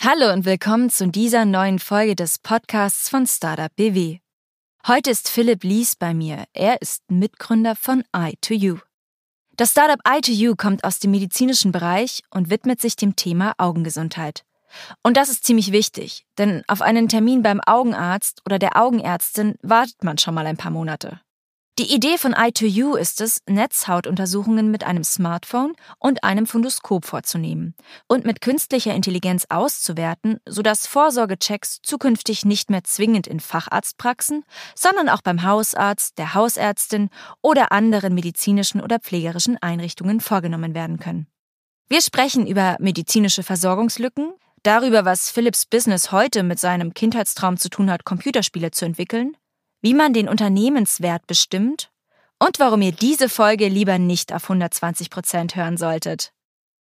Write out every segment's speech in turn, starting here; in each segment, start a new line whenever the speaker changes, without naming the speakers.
Hallo und willkommen zu dieser neuen Folge des Podcasts von Startup BW. Heute ist Philipp Lies bei mir. Er ist Mitgründer von i2U. Das Startup i2U kommt aus dem medizinischen Bereich und widmet sich dem Thema Augengesundheit. Und das ist ziemlich wichtig, denn auf einen Termin beim Augenarzt oder der Augenärztin wartet man schon mal ein paar Monate. Die Idee von i2U ist es, Netzhautuntersuchungen mit einem Smartphone und einem Fundoskop vorzunehmen und mit künstlicher Intelligenz auszuwerten, sodass Vorsorgechecks zukünftig nicht mehr zwingend in Facharztpraxen, sondern auch beim Hausarzt, der Hausärztin oder anderen medizinischen oder pflegerischen Einrichtungen vorgenommen werden können. Wir sprechen über medizinische Versorgungslücken, darüber, was Philips Business heute mit seinem Kindheitstraum zu tun hat, Computerspiele zu entwickeln, wie man den Unternehmenswert bestimmt und warum ihr diese Folge lieber nicht auf 120 Prozent hören solltet.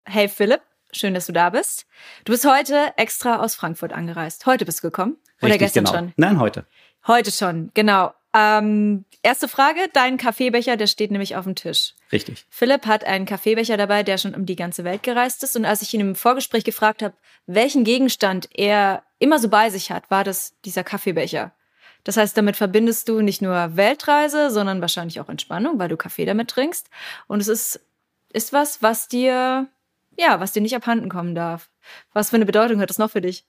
Hey Philipp, schön, dass du da bist. Du bist heute extra aus Frankfurt angereist. Heute bist du gekommen? Oder
Richtig,
gestern
genau.
schon?
Nein, heute.
Heute schon, genau. Ähm, erste Frage, dein Kaffeebecher, der steht nämlich auf dem Tisch.
Richtig.
Philipp hat einen Kaffeebecher dabei, der schon um die ganze Welt gereist ist. Und als ich ihn im Vorgespräch gefragt habe, welchen Gegenstand er immer so bei sich hat, war das dieser Kaffeebecher. Das heißt, damit verbindest du nicht nur Weltreise, sondern wahrscheinlich auch Entspannung, weil du Kaffee damit trinkst. Und es ist, ist was, was dir, ja, was dir nicht abhanden kommen darf. Was für eine Bedeutung hat das noch für dich?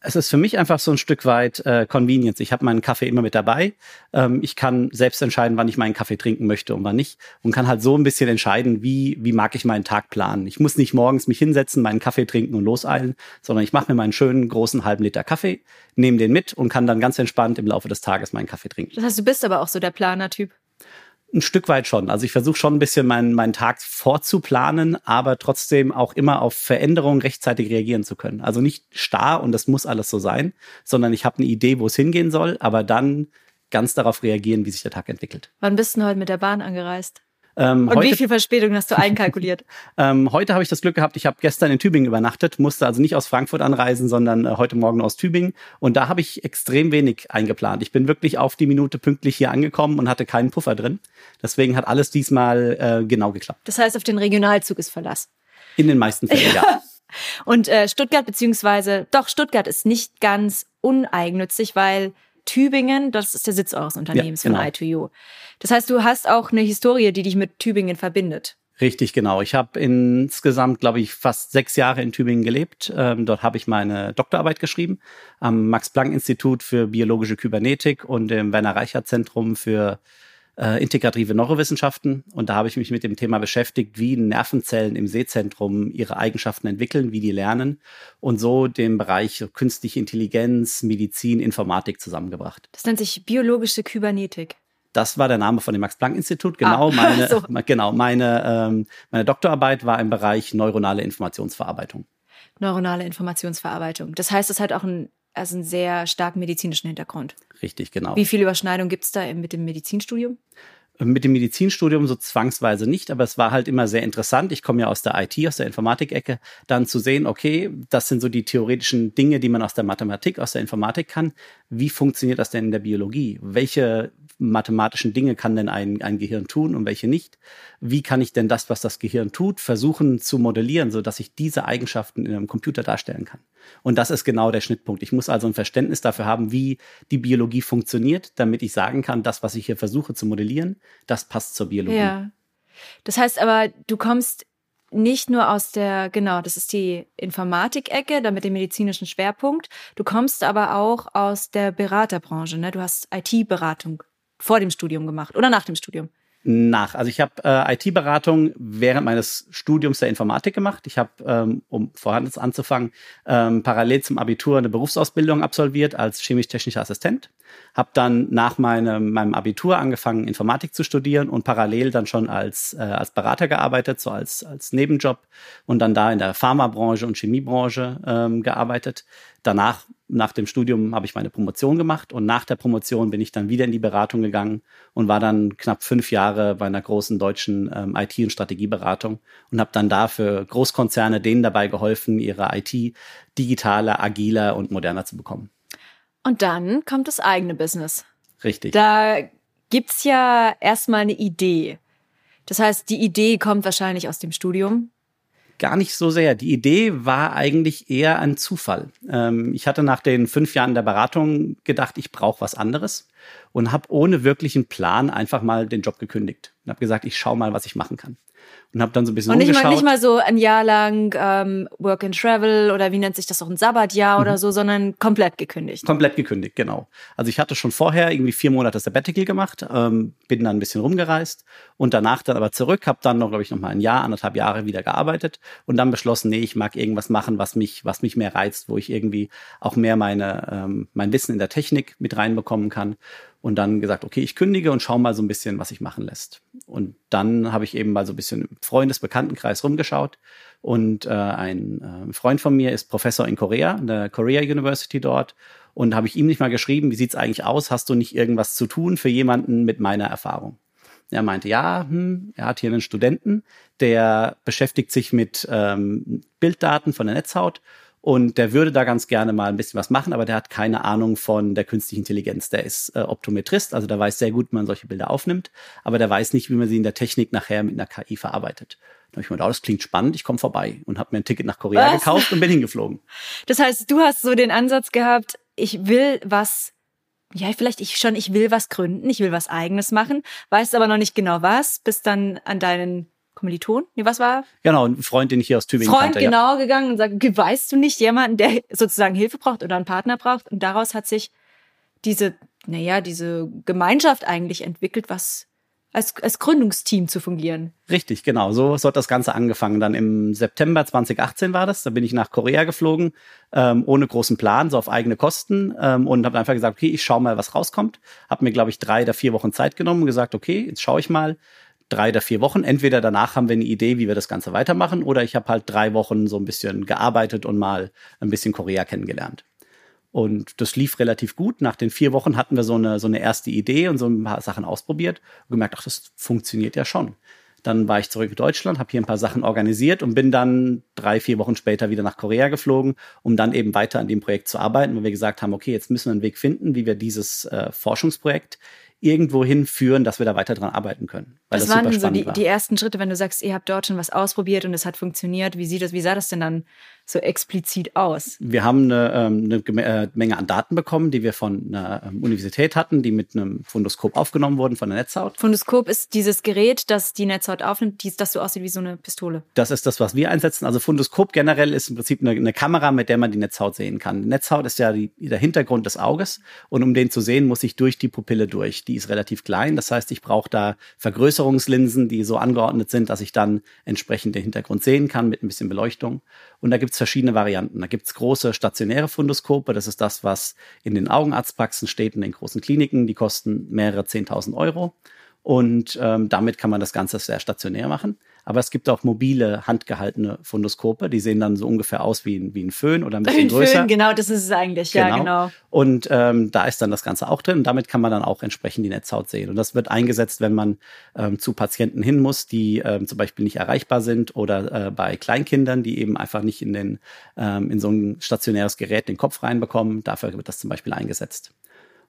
Es ist für mich einfach so ein Stück weit äh, Convenience. Ich habe meinen Kaffee immer mit dabei. Ähm, ich kann selbst entscheiden, wann ich meinen Kaffee trinken möchte und wann nicht. Und kann halt so ein bisschen entscheiden, wie, wie mag ich meinen Tag planen. Ich muss nicht morgens mich hinsetzen, meinen Kaffee trinken und loseilen, sondern ich mache mir meinen schönen großen halben Liter Kaffee, nehme den mit und kann dann ganz entspannt im Laufe des Tages meinen Kaffee trinken.
Das heißt, du bist aber auch so der Planer-Typ.
Ein Stück weit schon. Also ich versuche schon ein bisschen meinen, meinen Tag vorzuplanen, aber trotzdem auch immer auf Veränderungen rechtzeitig reagieren zu können. Also nicht starr und das muss alles so sein, sondern ich habe eine Idee, wo es hingehen soll, aber dann ganz darauf reagieren, wie sich der Tag entwickelt.
Wann bist du heute mit der Bahn angereist?
Ähm,
Und
heute,
wie viel Verspätung hast du einkalkuliert?
ähm, heute habe ich das Glück gehabt, ich habe gestern in Tübingen übernachtet, musste also nicht aus Frankfurt anreisen, sondern äh, heute Morgen aus Tübingen. Und da habe ich extrem wenig eingeplant. Ich bin wirklich auf die Minute pünktlich hier angekommen und hatte keinen Puffer drin. Deswegen hat alles diesmal äh, genau geklappt.
Das heißt, auf den Regionalzug ist Verlass.
In den meisten Fällen, ja.
Und äh, Stuttgart beziehungsweise doch Stuttgart ist nicht ganz uneigennützig, weil Tübingen, das ist der Sitz eures Unternehmens
Ja, genau.
von i2U. Das heißt, du hast auch eine Historie, die dich mit Tübingen verbindet.
Richtig, genau. Ich habe insgesamt, glaube ich, fast sechs Jahre in Tübingen gelebt. Ähm, dort habe ich meine Doktorarbeit geschrieben am Max-Planck-Institut für biologische Kybernetik und im Werner-Reichert-Zentrum für äh, integrative Neurowissenschaften. Und da habe ich mich mit dem Thema beschäftigt, wie Nervenzellen im Sehzentrum ihre Eigenschaften entwickeln, wie die lernen und so den Bereich künstliche Intelligenz, Medizin, Informatik zusammengebracht.
Das nennt sich biologische Kybernetik.
Das war der Name von dem Max-Planck-Institut. Genau,
Ah,
meine,
so.
genau meine, ähm, meine Doktorarbeit war im Bereich neuronale Informationsverarbeitung.
Neuronale Informationsverarbeitung. Das heißt, es hat auch einen, also einen sehr starken medizinischen Hintergrund.
Richtig, genau.
Wie viel Überschneidung gibt's da mit dem Medizinstudium?
Mit dem Medizinstudium so zwangsweise nicht, aber es war halt immer sehr interessant. Ich komme ja aus der IT, aus der Informatik-Ecke, dann zu sehen, okay, das sind so die theoretischen Dinge, die man aus der Mathematik, aus der Informatik kann. Wie funktioniert das denn in der Biologie? Welche mathematischen Dinge kann denn ein, ein Gehirn tun und welche nicht? Wie kann ich denn das, was das Gehirn tut, versuchen zu modellieren, so dass ich diese Eigenschaften in einem Computer darstellen kann? Und das ist genau der Schnittpunkt. Ich muss also ein Verständnis dafür haben, wie die Biologie funktioniert, damit ich sagen kann, das, was ich hier versuche zu modellieren, das passt zur Biologie.
Ja. Das heißt aber, du kommst nicht nur aus der, genau, das ist die Informatik-Ecke, da mit dem medizinischen Schwerpunkt. Du kommst aber auch aus der Beraterbranche, ne? Du hast IT-Beratung vor dem Studium gemacht oder nach dem Studium
nach. Also ich habe äh, IT-Beratung während meines Studiums der Informatik gemacht. Ich habe, ähm, um vorhanden anzufangen, ähm, parallel zum Abitur eine Berufsausbildung absolviert als chemisch-technischer Assistent. Habe dann nach meinem, meinem Abitur angefangen, Informatik zu studieren und parallel dann schon als, äh, als Berater gearbeitet, so als, als Nebenjob und dann da in der Pharmabranche und Chemiebranche ähm, gearbeitet. Danach nach dem Studium habe ich meine Promotion gemacht und nach der Promotion bin ich dann wieder in die Beratung gegangen und war dann knapp fünf Jahre bei einer großen deutschen ähm, IT- und Strategieberatung und habe dann da für Großkonzerne denen dabei geholfen, ihre IT digitaler, agiler und moderner zu bekommen.
Und dann kommt das eigene Business.
Richtig.
Da gibt's ja erstmal eine Idee. Das heißt, die Idee kommt wahrscheinlich aus dem Studium
gar nicht so sehr. Die Idee war eigentlich eher ein Zufall. Ähm, ich hatte nach den fünf Jahren der Beratung gedacht, ich brauche was anderes und habe ohne wirklichen Plan einfach mal den Job gekündigt und habe gesagt, ich schaue mal, was ich machen kann und habe dann so ein bisschen
und nicht. Mal, nicht mal so ein Jahr lang ähm, Work and Travel oder wie nennt sich das auch ein Sabbatjahr mhm. oder so, sondern komplett gekündigt.
Komplett gekündigt, genau. Also ich hatte schon vorher irgendwie vier Monate Sabbatical gemacht, ähm, bin dann ein bisschen rumgereist und danach dann aber zurück, habe dann noch, glaube ich, noch mal ein Jahr, anderthalb Jahre wieder gearbeitet und dann beschlossen, nee, ich mag irgendwas machen, was mich, was mich mehr reizt, wo ich irgendwie auch mehr meine, ähm, mein Wissen in der Technik mit reinbekommen kann und dann gesagt, okay, ich kündige und schau mal so ein bisschen, was sich machen lässt. Und dann habe ich eben mal so ein bisschen im Freundesbekanntenkreis rumgeschaut und äh, ein äh, Freund von mir ist Professor in Korea, in der Korea University dort und habe ich ihm nicht mal geschrieben, wie sieht's eigentlich aus? Hast du nicht irgendwas zu tun für jemanden mit meiner Erfahrung? Er meinte, ja, hm, er hat hier einen Studenten, der beschäftigt sich mit ähm, Bilddaten von der Netzhaut und der würde da ganz gerne mal ein bisschen was machen, aber der hat keine Ahnung von der künstlichen Intelligenz. Der ist äh, Optometrist, also der weiß sehr gut, wie man solche Bilder aufnimmt, aber der weiß nicht, wie man sie in der Technik nachher mit einer KI verarbeitet. Da habe ich mir gedacht, oh, das klingt spannend, ich komme vorbei und habe mir ein Ticket nach Korea was? gekauft und bin hingeflogen.
Das heißt, du hast so den Ansatz gehabt, ich will was ja, vielleicht ich schon, ich will was gründen, ich will was eigenes machen, weißt aber noch nicht genau was, bis dann an deinen Kommiliton? Nee, was war?
Genau, ein Freund, den ich hier aus Tübingen
Freund
kannte,
genau ja. gegangen und sagt, weißt du nicht jemanden, der sozusagen Hilfe braucht oder einen Partner braucht? Und daraus hat sich diese, naja, diese Gemeinschaft eigentlich entwickelt, was als, als Gründungsteam zu fungieren.
Richtig, genau. So, so hat das Ganze angefangen. Dann im September 2018 war das. Da bin ich nach Korea geflogen, ähm, ohne großen Plan, so auf eigene Kosten ähm, und habe einfach gesagt, okay, ich schaue mal, was rauskommt. Habe mir, glaube ich, drei oder vier Wochen Zeit genommen und gesagt, okay, jetzt schaue ich mal, drei oder vier Wochen. Entweder danach haben wir eine Idee, wie wir das Ganze weitermachen, oder ich habe halt drei Wochen so ein bisschen gearbeitet und mal ein bisschen Korea kennengelernt. Und das lief relativ gut. Nach den vier Wochen hatten wir so eine, so eine erste Idee und so ein paar Sachen ausprobiert und gemerkt, ach, das funktioniert ja schon. Dann war ich zurück in Deutschland, habe hier ein paar Sachen organisiert und bin dann drei, vier Wochen später wieder nach Korea geflogen, um dann eben weiter an dem Projekt zu arbeiten, weil wir gesagt haben, okay, jetzt müssen wir einen Weg finden, wie wir dieses äh, Forschungsprojekt irgendwo hinführen, dass wir da weiter dran arbeiten können.
Weil Was das waren so die, war. die ersten Schritte, wenn du sagst, ihr habt dort schon was ausprobiert und es hat funktioniert? Wie sieht das, wie sah das denn dann so explizit aus?
Wir haben eine, ähm, eine äh, Menge an Daten bekommen, die wir von einer ähm, Universität hatten, die mit einem Fundoskop aufgenommen wurden von der Netzhaut.
Fundoskop ist dieses Gerät, das die Netzhaut aufnimmt, das so aussieht wie so eine Pistole.
Das ist das, was wir einsetzen. Also Fundoskop generell ist im Prinzip eine, eine Kamera, mit der man die Netzhaut sehen kann. Die Netzhaut ist ja die, der Hintergrund des Auges und um den zu sehen, muss ich durch die Pupille durch. Die ist relativ klein, das heißt, ich brauche da Vergrößerungslinsen, die so angeordnet sind, dass ich dann entsprechend den Hintergrund sehen kann mit ein bisschen Beleuchtung. Und da gibt's verschiedene Varianten. Da gibt's große stationäre Fundoskope. Das ist das, was in den Augenarztpraxen steht, in den großen Kliniken. Die kosten mehrere 10.000 Euro. Und ähm, damit kann man das Ganze sehr stationär machen. Aber es gibt auch mobile, handgehaltene Fundoskope. Die sehen dann so ungefähr aus wie ein, wie ein Föhn oder ein bisschen ein größer. Föhn,
genau, das ist es eigentlich. Genau. Ja, genau.
Und ähm, da ist dann das Ganze auch drin. Und damit kann man dann auch entsprechend die Netzhaut sehen. Und das wird eingesetzt, wenn man ähm, zu Patienten hin muss, die ähm, zum Beispiel nicht erreichbar sind oder äh, bei Kleinkindern, die eben einfach nicht in, den, ähm, in so ein stationäres Gerät den Kopf reinbekommen. Dafür wird das zum Beispiel eingesetzt.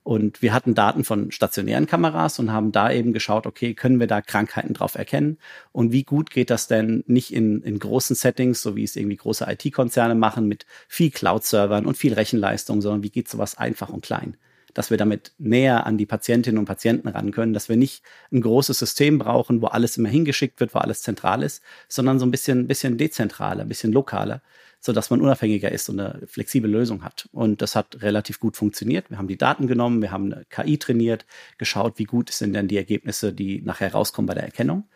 Und wir hatten Daten von stationären Kameras und haben da eben geschaut, okay, können wir da Krankheiten drauf erkennen? Und wie gut geht das denn nicht in, in großen Settings, so wie es irgendwie große IT-Konzerne machen, mit viel Cloud-Servern und viel Rechenleistung, sondern wie geht sowas einfach und klein? dass wir damit näher an die Patientinnen und Patienten ran können, dass wir nicht ein großes System brauchen, wo alles immer hingeschickt wird, wo alles zentral ist, sondern so ein bisschen, bisschen dezentraler, ein bisschen lokaler, so dass man unabhängiger ist und eine flexible Lösung hat. Und das hat relativ gut funktioniert. Wir haben die Daten genommen, wir haben eine KI trainiert, geschaut, wie gut sind denn die Ergebnisse, die nachher rauskommen bei der Erkennung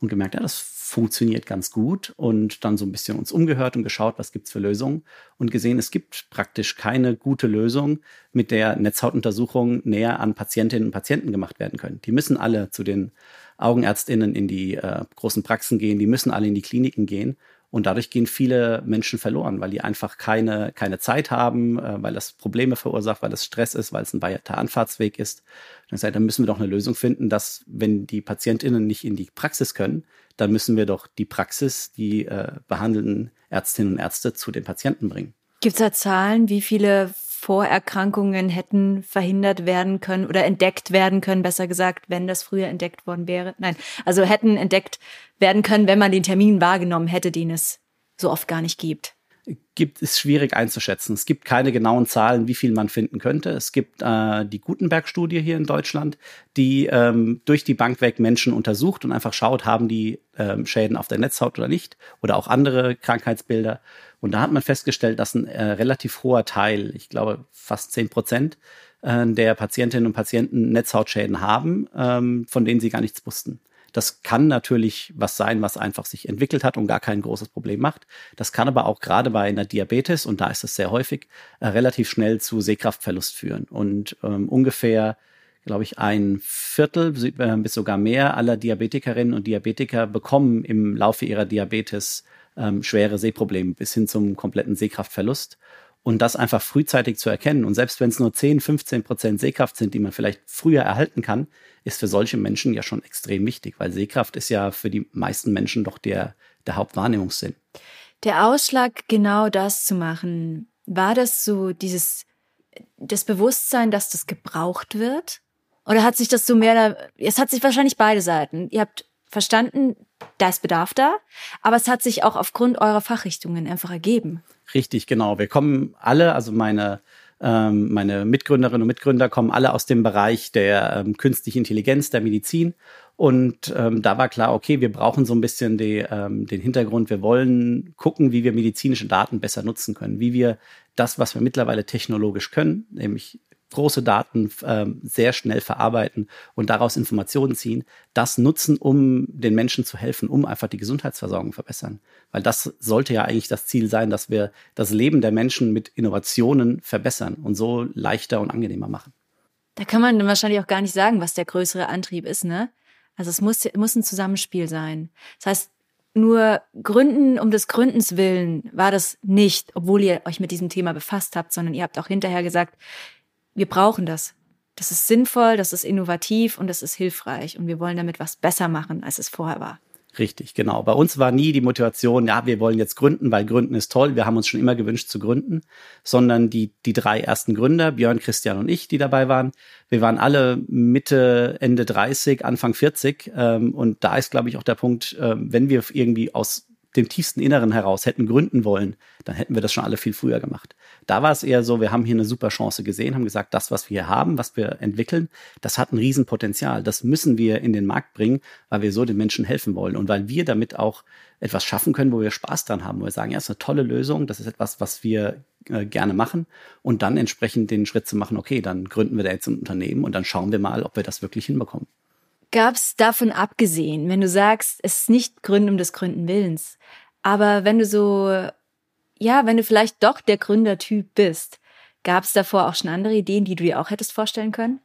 und gemerkt, ja, das funktioniert ganz gut und dann so ein bisschen uns umgehört und geschaut, was gibt's für Lösungen und gesehen, es gibt praktisch keine gute Lösung, mit der Netzhautuntersuchungen näher an Patientinnen und Patienten gemacht werden können. Die müssen alle zu den Augenärztinnen in die äh, großen Praxen gehen, die müssen alle in die Kliniken gehen und dadurch gehen viele Menschen verloren, weil die einfach keine, keine Zeit haben, äh, weil das Probleme verursacht, weil es Stress ist, weil es ein weiter Anfahrtsweg ist. Dann sagt, dann müssen wir doch eine Lösung finden, dass wenn die PatientInnen nicht in die Praxis können, dann müssen wir doch die Praxis, die äh, behandelnden Ärztinnen und Ärzte zu den Patienten bringen.
Gibt es da Zahlen, wie viele Vorerkrankungen hätten verhindert werden können oder entdeckt werden können, besser gesagt, wenn das früher entdeckt worden wäre. Nein, also hätten entdeckt werden können, wenn man den Termin wahrgenommen hätte, den es so oft gar nicht gibt
gibt, ist schwierig einzuschätzen. Es gibt keine genauen Zahlen, wie viel man finden könnte. Es gibt äh, die Gutenberg-Studie hier in Deutschland, die ähm, durch die Bank weg Menschen untersucht und einfach schaut, haben die ähm, Schäden auf der Netzhaut oder nicht oder auch andere Krankheitsbilder. Und da hat man festgestellt, dass ein äh, relativ hoher Teil, ich glaube fast zehn Prozent, äh, der Patientinnen und Patienten Netzhautschäden haben, ähm, von denen sie gar nichts wussten. Das kann natürlich was sein, was einfach sich entwickelt hat und gar kein großes Problem macht. Das kann aber auch gerade bei einer Diabetes, und da ist es sehr häufig, äh, relativ schnell zu Sehkraftverlust führen. Und ähm, ungefähr, glaube ich, ein Viertel äh, bis sogar mehr aller Diabetikerinnen und Diabetiker bekommen im Laufe ihrer Diabetes ähm, schwere Sehprobleme bis hin zum kompletten Sehkraftverlust. Und das einfach frühzeitig zu erkennen. Und selbst wenn es nur 10, 15 Prozent Sehkraft sind, die man vielleicht früher erhalten kann, ist für solche Menschen ja schon extrem wichtig, weil Sehkraft ist ja für die meisten Menschen doch der, der Hauptwahrnehmungssinn.
Der Ausschlag, genau das zu machen, war das so dieses, das Bewusstsein, dass das gebraucht wird? Oder hat sich das so mehr, es hat sich wahrscheinlich beide Seiten. Ihr habt verstanden, da ist Bedarf da, aber es hat sich auch aufgrund eurer Fachrichtungen einfach ergeben.
Richtig, genau. Wir kommen alle, also meine ähm, meine Mitgründerinnen und Mitgründer kommen alle aus dem Bereich der ähm, künstlichen Intelligenz, der Medizin. Und ähm, da war klar, okay, wir brauchen so ein bisschen die, ähm, den Hintergrund. Wir wollen gucken, wie wir medizinische Daten besser nutzen können, wie wir das, was wir mittlerweile technologisch können, nämlich große Daten äh, sehr schnell verarbeiten und daraus Informationen ziehen, das nutzen, um den Menschen zu helfen, um einfach die Gesundheitsversorgung verbessern. Weil das sollte ja eigentlich das Ziel sein, dass wir das Leben der Menschen mit Innovationen verbessern und so leichter und angenehmer machen.
Da kann man wahrscheinlich auch gar nicht sagen, was der größere Antrieb ist, ne? Also es muss, muss ein Zusammenspiel sein. Das heißt, nur Gründen um des Gründens willen war das nicht, obwohl ihr euch mit diesem Thema befasst habt, sondern ihr habt auch hinterher gesagt, wir brauchen das. Das ist sinnvoll, das ist innovativ und das ist hilfreich und wir wollen damit was besser machen, als es vorher war.
Richtig, genau. Bei uns war nie die Motivation, ja, wir wollen jetzt gründen, weil gründen ist toll. Wir haben uns schon immer gewünscht zu gründen, sondern die, die drei ersten Gründer, Björn, Christian und ich, die dabei waren, wir waren alle Mitte, Ende 30, Anfang 40. Ähm, und da ist, glaube ich, auch der Punkt, äh, wenn wir irgendwie aus dem tiefsten Inneren heraus hätten gründen wollen, dann hätten wir das schon alle viel früher gemacht. Da war es eher so, wir haben hier eine super Chance gesehen, haben gesagt, das, was wir hier haben, was wir entwickeln, das hat ein Riesenpotenzial. Das müssen wir in den Markt bringen, weil wir so den Menschen helfen wollen und weil wir damit auch etwas schaffen können, wo wir Spaß dran haben, wo wir sagen, ja, ist eine tolle Lösung, das ist etwas, was wir äh, gerne machen und dann entsprechend den Schritt zu machen, okay, dann gründen wir da jetzt ein Unternehmen und dann schauen wir mal, ob wir das wirklich hinbekommen.
Gab es davon abgesehen, wenn du sagst, es ist nicht Gründen um des Gründen Willens, aber wenn du so, ja, wenn du vielleicht doch der Gründertyp bist, gab es davor auch schon andere Ideen, die du dir auch hättest vorstellen können?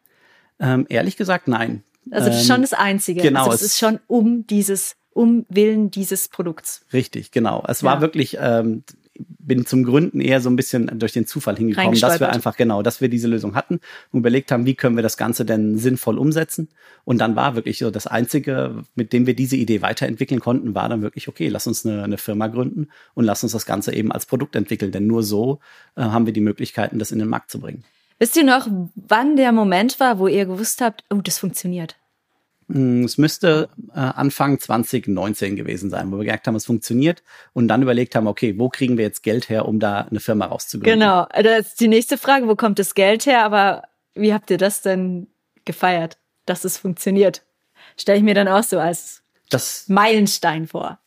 Ähm, ehrlich gesagt, nein.
Also ähm, schon das Einzige.
Genau.
Also es ist schon um dieses, um Willen dieses Produkts.
Richtig, genau. Es war wirklich ähm, bin zum Gründen eher so ein bisschen durch den Zufall hingekommen, dass wir einfach genau, dass wir diese Lösung hatten und überlegt haben, wie können wir das Ganze denn sinnvoll umsetzen. Und dann war wirklich so das Einzige, mit dem wir diese Idee weiterentwickeln konnten, war dann wirklich, okay, lass uns eine, eine Firma gründen und lass uns das Ganze eben als Produkt entwickeln. Denn nur so äh, haben wir die Möglichkeiten, das in den Markt zu bringen.
Wisst ihr noch, wann der Moment war, wo ihr gewusst habt, oh, das funktioniert?
Hm, es müsste äh, Anfang 2019 gewesen sein, wo wir gemerkt haben, es funktioniert und dann überlegt haben, okay, wo kriegen wir jetzt Geld her, um da eine Firma rauszugründen?
Genau, das ist die nächste Frage, wo kommt das Geld her? Aber Wie habt ihr das denn gefeiert, dass es funktioniert? Stelle ich mir dann auch so als das Meilenstein vor.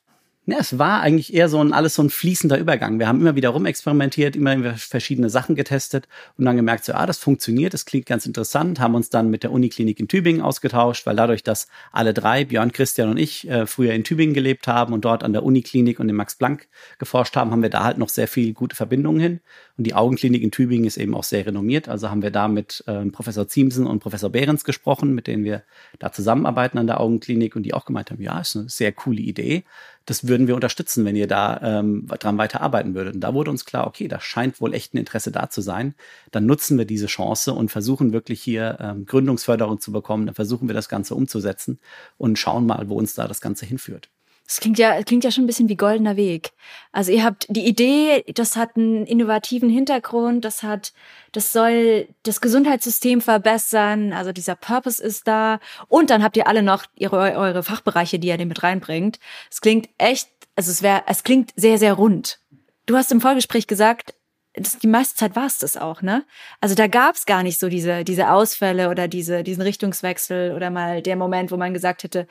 Ja, es war eigentlich eher so ein alles so ein fließender Übergang. Wir haben immer wieder rumexperimentiert, immer verschiedene Sachen getestet und dann gemerkt, so, ah, das funktioniert, das klingt ganz interessant, haben uns dann mit der Uniklinik in Tübingen ausgetauscht, weil dadurch, dass alle drei, Björn, Christian und ich, äh, früher in Tübingen gelebt haben und dort an der Uniklinik und im Max Planck geforscht haben, haben wir da halt noch sehr viel gute Verbindungen hin. Und die Augenklinik in Tübingen ist eben auch sehr renommiert. Also haben wir da mit äh, Professor Ziemsen und Professor Behrens gesprochen, mit denen wir da zusammenarbeiten an der Augenklinik und die auch gemeint haben, ja, ist eine sehr coole Idee das würden wir unterstützen, wenn ihr da ähm, dran weiterarbeiten würdet. Und da wurde uns klar, okay, da scheint wohl echt ein Interesse da zu sein. Dann nutzen wir diese Chance und versuchen wirklich hier ähm, Gründungsförderung zu bekommen. Dann versuchen wir das Ganze umzusetzen und schauen mal, wo uns da das Ganze hinführt.
Das klingt ja, klingt ja schon ein bisschen wie goldener Weg. Also ihr habt die Idee, das hat einen innovativen Hintergrund, das hat, das soll das Gesundheitssystem verbessern, also dieser Purpose ist da. Und dann habt ihr alle noch ihre, eure Fachbereiche, die ihr den mit reinbringt. Es klingt echt, also es wäre, es klingt sehr, sehr rund. Du hast im Vorgespräch gesagt, das, die meiste Zeit war es das auch, ne? Also da gab es gar nicht so diese, diese Ausfälle oder diese, diesen Richtungswechsel oder mal der Moment, wo man gesagt hätte,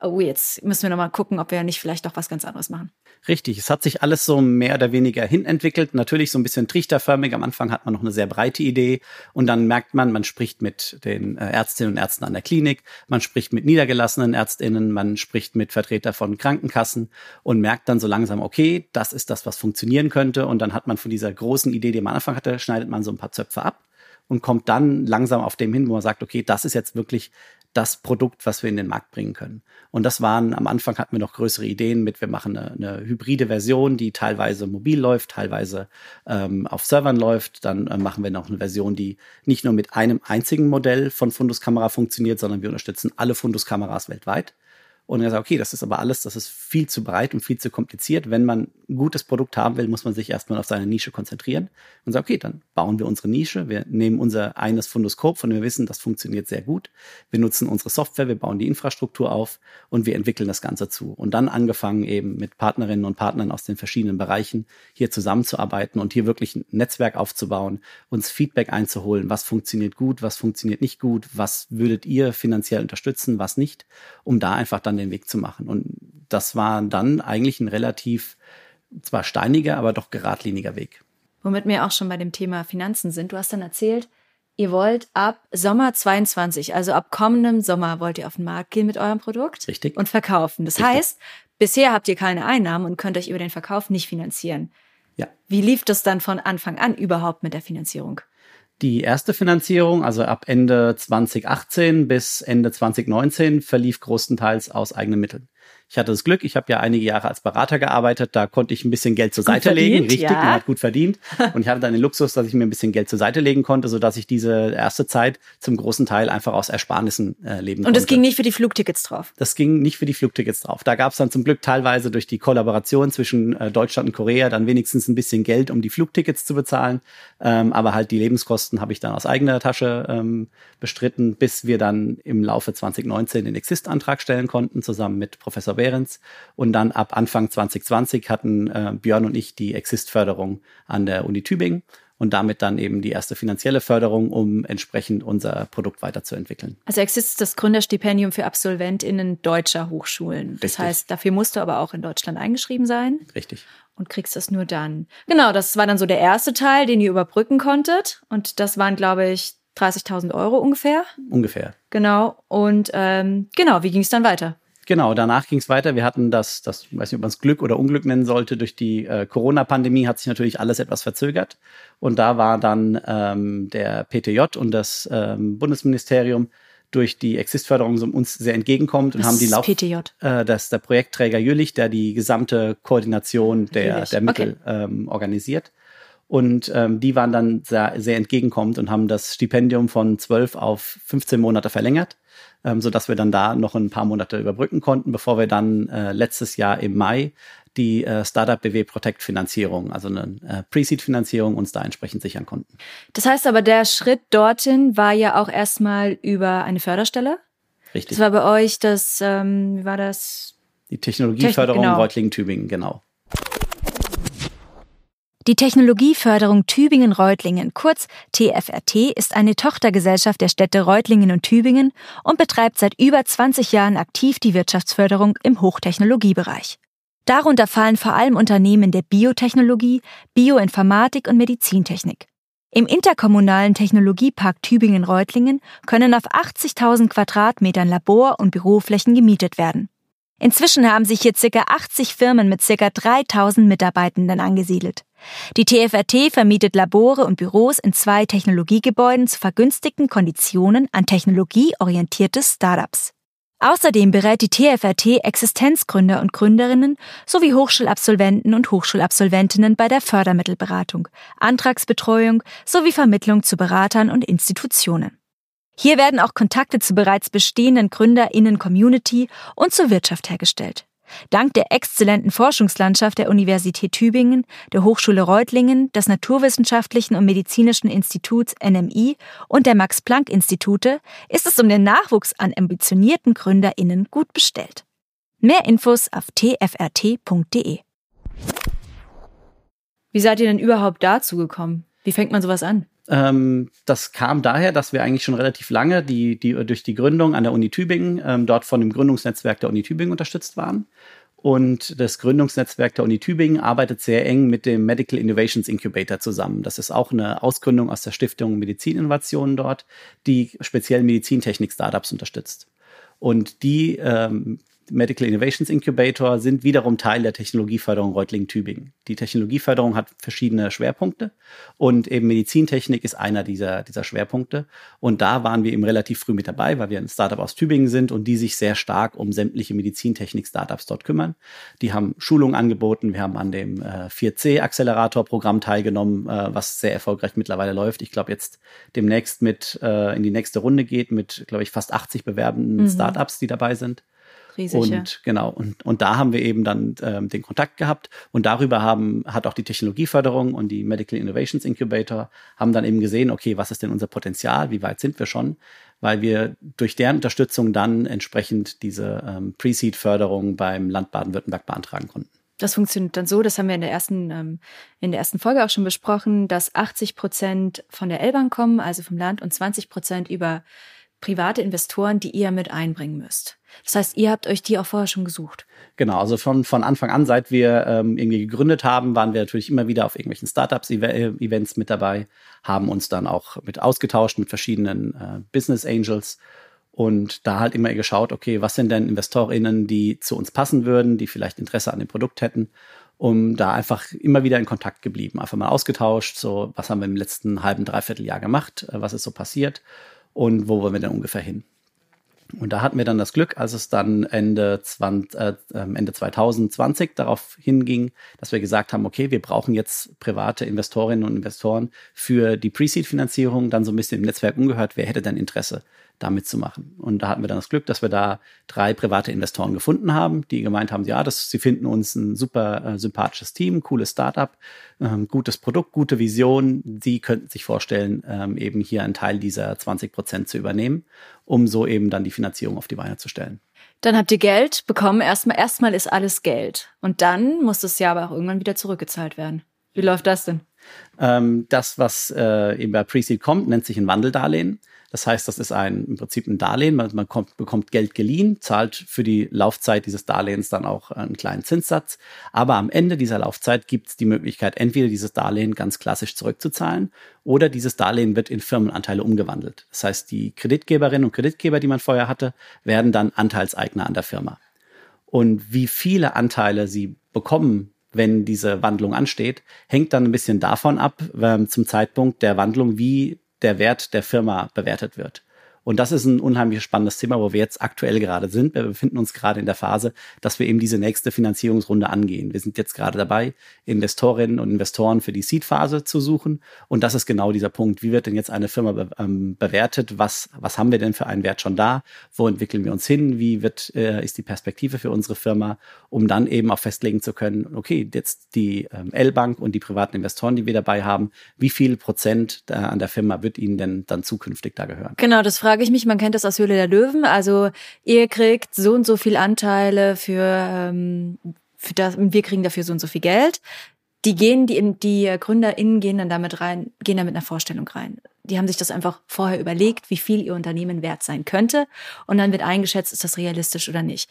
oh, jetzt müssen wir nochmal gucken, ob wir nicht vielleicht doch was ganz anderes machen.
Richtig, es hat sich alles so mehr oder weniger hinentwickelt. Natürlich so ein bisschen trichterförmig. Am Anfang hat man noch eine sehr breite Idee und dann merkt man, man spricht mit den äh, Ärztinnen und Ärzten an der Klinik, man spricht mit niedergelassenen Ärztinnen, man spricht mit Vertreter von Krankenkassen und merkt dann so langsam, okay, das ist das, was funktionieren könnte. Und dann hat man von dieser großen Idee, die man am Anfang hatte, schneidet man so ein paar Zöpfe ab und kommt dann langsam auf dem hin, wo man sagt, okay, das ist jetzt wirklich das Produkt, was wir in den Markt bringen können. Und das waren, am Anfang hatten wir noch größere Ideen mit, wir machen eine, eine hybride Version, die teilweise mobil läuft, teilweise ähm, auf Servern läuft. Dann äh, machen wir noch eine Version, die nicht nur mit einem einzigen Modell von Fundus-Kamera funktioniert, sondern wir unterstützen alle Fundus-Kameras weltweit. Und er sagt, okay, das ist aber alles, das ist viel zu breit und viel zu kompliziert. Wenn man ein gutes Produkt haben will, muss man sich erstmal auf seine Nische konzentrieren und sagt, okay, dann bauen wir unsere Nische. Wir nehmen unser eines Fundoskop, von dem wir wissen, das funktioniert sehr gut. Wir nutzen unsere Software, wir bauen die Infrastruktur auf und wir entwickeln das Ganze zu. Und dann angefangen eben mit Partnerinnen und Partnern aus den verschiedenen Bereichen hier zusammenzuarbeiten und hier wirklich ein Netzwerk aufzubauen, uns Feedback einzuholen, was funktioniert gut, was funktioniert nicht gut, was würdet ihr finanziell unterstützen, was nicht, um da einfach dann den Weg zu machen. Und das war dann eigentlich ein relativ, zwar steiniger, aber doch geradliniger Weg.
Womit wir auch schon bei dem Thema Finanzen sind. Du hast dann erzählt, ihr wollt ab Sommer 22, also ab kommendem Sommer wollt ihr auf den Markt gehen mit eurem Produkt.
Richtig.
Und verkaufen. Das Richtig. heißt, bisher habt ihr keine Einnahmen und könnt euch über den Verkauf nicht finanzieren.
Ja.
Wie lief das dann von Anfang an überhaupt mit der Finanzierung?
Die erste Finanzierung, also ab Ende 2018 bis Ende 2019, verlief größtenteils aus eigenen Mitteln. Ich hatte das Glück, ich habe ja einige Jahre als Berater gearbeitet, da konnte ich ein bisschen Geld zur gut Seite verdient, legen, richtig, ja. man hat gut verdient. Und ich hatte dann den Luxus, dass ich mir ein bisschen Geld zur Seite legen konnte, sodass ich diese erste Zeit zum großen Teil einfach aus Ersparnissen äh, leben
Und
konnte.
Und das ging nicht für die Flugtickets drauf?
Das ging nicht für die Flugtickets drauf. Da gab es dann zum Glück teilweise durch die Kollaboration zwischen äh, Deutschland und Korea dann wenigstens ein bisschen Geld, um die Flugtickets zu bezahlen. Ähm, aber halt die Lebenskosten habe ich dann aus eigener Tasche ähm, bestritten, bis wir dann im Laufe 2019 den Exist-Antrag stellen konnten, zusammen mit Professor Behrens. Und dann ab Anfang 2020 hatten äh, Björn und ich die Exist-Förderung an der Uni Tübingen und damit dann eben die erste finanzielle Förderung, um entsprechend unser Produkt weiterzuentwickeln.
Also Exist ist das Gründerstipendium für AbsolventInnen deutscher Hochschulen. Das Richtig. heißt, dafür musst du aber auch in Deutschland eingeschrieben sein.
Richtig.
Und kriegst das nur dann. Genau, das war dann so der erste Teil, den ihr überbrücken konntet. Und das waren, glaube ich, 30.000 Euro ungefähr.
Ungefähr.
Genau. Und ähm, genau, wie ging es dann weiter?
Genau, danach ging es weiter. Wir hatten das, das weiß nicht, ob man es Glück oder Unglück nennen sollte, durch die äh, Corona-Pandemie hat sich natürlich alles etwas verzögert. Und da war dann ähm, der PTJ und das ähm, Bundesministerium durch die Exist-Förderung uns sehr entgegenkommt und
Was
haben die
Lauf PTJ?
Äh, das ist der Projektträger Jülich, der die gesamte Koordination der, der Mittel okay. ähm, organisiert. Und ähm, die waren dann sehr, sehr entgegenkommend und haben das Stipendium von 12 auf 15 Monate verlängert ähm, sodass wir dann da noch ein paar Monate überbrücken konnten, bevor wir dann äh, letztes Jahr im Mai die äh, Startup BW Protect Finanzierung, also eine äh, Pre-Seed Finanzierung uns da entsprechend sichern konnten.
Das heißt aber, der Schritt dorthin war ja auch erstmal über eine Förderstelle.
Richtig.
Das war bei euch das, ähm, wie war das?
Die Technologieförderung Technik, genau. Reutlingen-Tübingen, genau.
Die Technologieförderung Tübingen-Reutlingen, kurz TFRT, ist eine Tochtergesellschaft der Städte Reutlingen und Tübingen und betreibt seit über 20 Jahren aktiv die Wirtschaftsförderung im Hochtechnologiebereich. Darunter fallen vor allem Unternehmen der Biotechnologie, Bioinformatik und Medizintechnik. Im interkommunalen Technologiepark Tübingen-Reutlingen können auf 80.000 Quadratmetern Labor- und Büroflächen gemietet werden. Inzwischen haben sich hier ca. 80 Firmen mit ca. 3000 Mitarbeitenden angesiedelt. Die TFRT vermietet Labore und Büros in zwei Technologiegebäuden zu vergünstigten Konditionen an technologieorientierte Startups. Außerdem berät die TFRT Existenzgründer und Gründerinnen sowie Hochschulabsolventen und Hochschulabsolventinnen bei der Fördermittelberatung, Antragsbetreuung sowie Vermittlung zu Beratern und Institutionen. Hier werden auch Kontakte zu bereits bestehenden Gründerinnen-Community und zur Wirtschaft hergestellt. Dank der exzellenten Forschungslandschaft der Universität Tübingen, der Hochschule Reutlingen, des Naturwissenschaftlichen und Medizinischen Instituts NMI und der Max-Planck-Institute ist es um den Nachwuchs an ambitionierten GründerInnen gut bestellt. Mehr Infos auf tfrt.de.
Wie seid ihr denn überhaupt dazu gekommen? Wie fängt man sowas an?
Ähm, das kam daher, dass wir eigentlich schon relativ lange die, die, durch die Gründung an der Uni Tübingen ähm, dort von dem Gründungsnetzwerk der Uni Tübingen unterstützt waren. Und das Gründungsnetzwerk der Uni Tübingen arbeitet sehr eng mit dem Medical Innovations Incubator zusammen. Das ist auch eine Ausgründung aus der Stiftung Medizininnovationen dort, die speziell Medizintechnik-Startups unterstützt. Und die ähm, Medical Innovations Incubator sind wiederum Teil der Technologieförderung Reutlingen-Tübingen. Die Technologieförderung hat verschiedene Schwerpunkte und eben Medizintechnik ist einer dieser, dieser Schwerpunkte. Und da waren wir eben relativ früh mit dabei, weil wir ein Startup aus Tübingen sind und die sich sehr stark um sämtliche Medizintechnik-Startups dort kümmern. Die haben Schulungen angeboten. Wir haben an dem äh, 4C-Accelerator-Programm teilgenommen, äh, was sehr erfolgreich mittlerweile läuft. Ich glaube, jetzt demnächst mit äh, in die nächste Runde geht mit, glaube ich, fast 80 bewerbenden mhm. Startups, die dabei sind riesig. Und ja. genau, und, und da haben wir eben dann ähm, den Kontakt gehabt und darüber haben, hat auch die Technologieförderung und die Medical Innovations Incubator haben dann eben gesehen, okay, was ist denn unser Potenzial, wie weit sind wir schon, weil wir durch deren Unterstützung dann entsprechend diese ähm, Pre-Seed-Förderung beim Land Baden-Württemberg beantragen konnten.
Das funktioniert dann so, das haben wir in der ersten, ähm, in der ersten Folge auch schon besprochen, dass 80 Prozent von der L-Bank kommen, also vom Land, und 20 Prozent über private Investoren, die ihr mit einbringen müsst. Das heißt, ihr habt euch die auch vorher schon gesucht.
Genau, also von, von Anfang an, seit wir ähm, irgendwie gegründet haben, waren wir natürlich immer wieder auf irgendwelchen Startups-Events mit dabei, haben uns dann auch mit ausgetauscht mit verschiedenen äh, Business Angels und da halt immer geschaut, okay, was sind denn InvestorInnen, die zu uns passen würden, die vielleicht Interesse an dem Produkt hätten um da einfach immer wieder in Kontakt geblieben, einfach mal ausgetauscht, so was haben wir im letzten halben, dreiviertel Jahr gemacht, äh, was ist so passiert und wo wollen wir denn ungefähr hin. Und da hatten wir dann das Glück, als es dann Ende, 20, äh, ähm, Ende 2020 darauf hinging, dass wir gesagt haben, okay, wir brauchen jetzt private Investorinnen und Investoren für die Pre-Seed-Finanzierung, dann so ein bisschen im Netzwerk umgehört, wer hätte denn Interesse damit zu machen. Und da hatten wir dann das Glück, dass wir da drei private Investoren gefunden haben, die gemeint haben, ja, das, sie finden uns ein super äh, sympathisches Team, cooles Startup, ähm, gutes Produkt, gute Vision. Sie könnten sich vorstellen, ähm, eben hier einen Teil dieser 20 Prozent zu übernehmen, um so eben dann die Finanzierung auf die Beine zu stellen.
Dann habt ihr Geld bekommen. Erstmal, erstmal ist alles Geld. Und dann muss das ja aber auch irgendwann wieder zurückgezahlt werden. Wie läuft das denn?
Ähm, das, was äh, eben bei Pre-Seed kommt, nennt sich ein Wandeldarlehen. Das heißt, das ist ein, im Prinzip ein Darlehen. Man, man kommt, bekommt Geld geliehen, zahlt für die Laufzeit dieses Darlehens dann auch einen kleinen Zinssatz. Aber am Ende dieser Laufzeit gibt es die Möglichkeit, entweder dieses Darlehen ganz klassisch zurückzuzahlen oder dieses Darlehen wird in Firmenanteile umgewandelt. Das heißt, die Kreditgeberinnen und Kreditgeber, die man vorher hatte, werden dann Anteilseigner an der Firma. Und wie viele Anteile sie bekommen, wenn diese Wandlung ansteht, hängt dann ein bisschen davon ab, ähm, zum Zeitpunkt der Wandlung, wie der Wert der Firma bewertet wird. Und das ist ein unheimlich spannendes Thema, wo wir jetzt aktuell gerade sind. Wir befinden uns gerade in der Phase, dass wir eben diese nächste Finanzierungsrunde angehen. Wir sind jetzt gerade dabei, Investorinnen und Investoren für die Seed-Phase zu suchen. Und das ist genau dieser Punkt. Wie wird denn jetzt eine Firma be ähm, bewertet? Was, was haben wir denn für einen Wert schon da? Wo entwickeln wir uns hin? Wie wird, äh, ist die Perspektive für unsere Firma? Um dann eben auch festlegen zu können, okay, jetzt die ähm, L-Bank und die privaten Investoren, die wir dabei haben, wie viel Prozent äh, an der Firma wird ihnen denn dann zukünftig da gehören?
Genau, das frage ich mich, man kennt das aus Höhle der Löwen. Also ihr kriegt so und so viel Anteile für, ähm, für das, und wir kriegen dafür so und so viel Geld.
die gehen, die, die GründerInnen gehen dann damit rein, gehen da mit einer Vorstellung rein. Die haben sich das einfach vorher überlegt, wie viel ihr Unternehmen wert sein könnte. Und dann wird eingeschätzt, ist das realistisch oder nicht.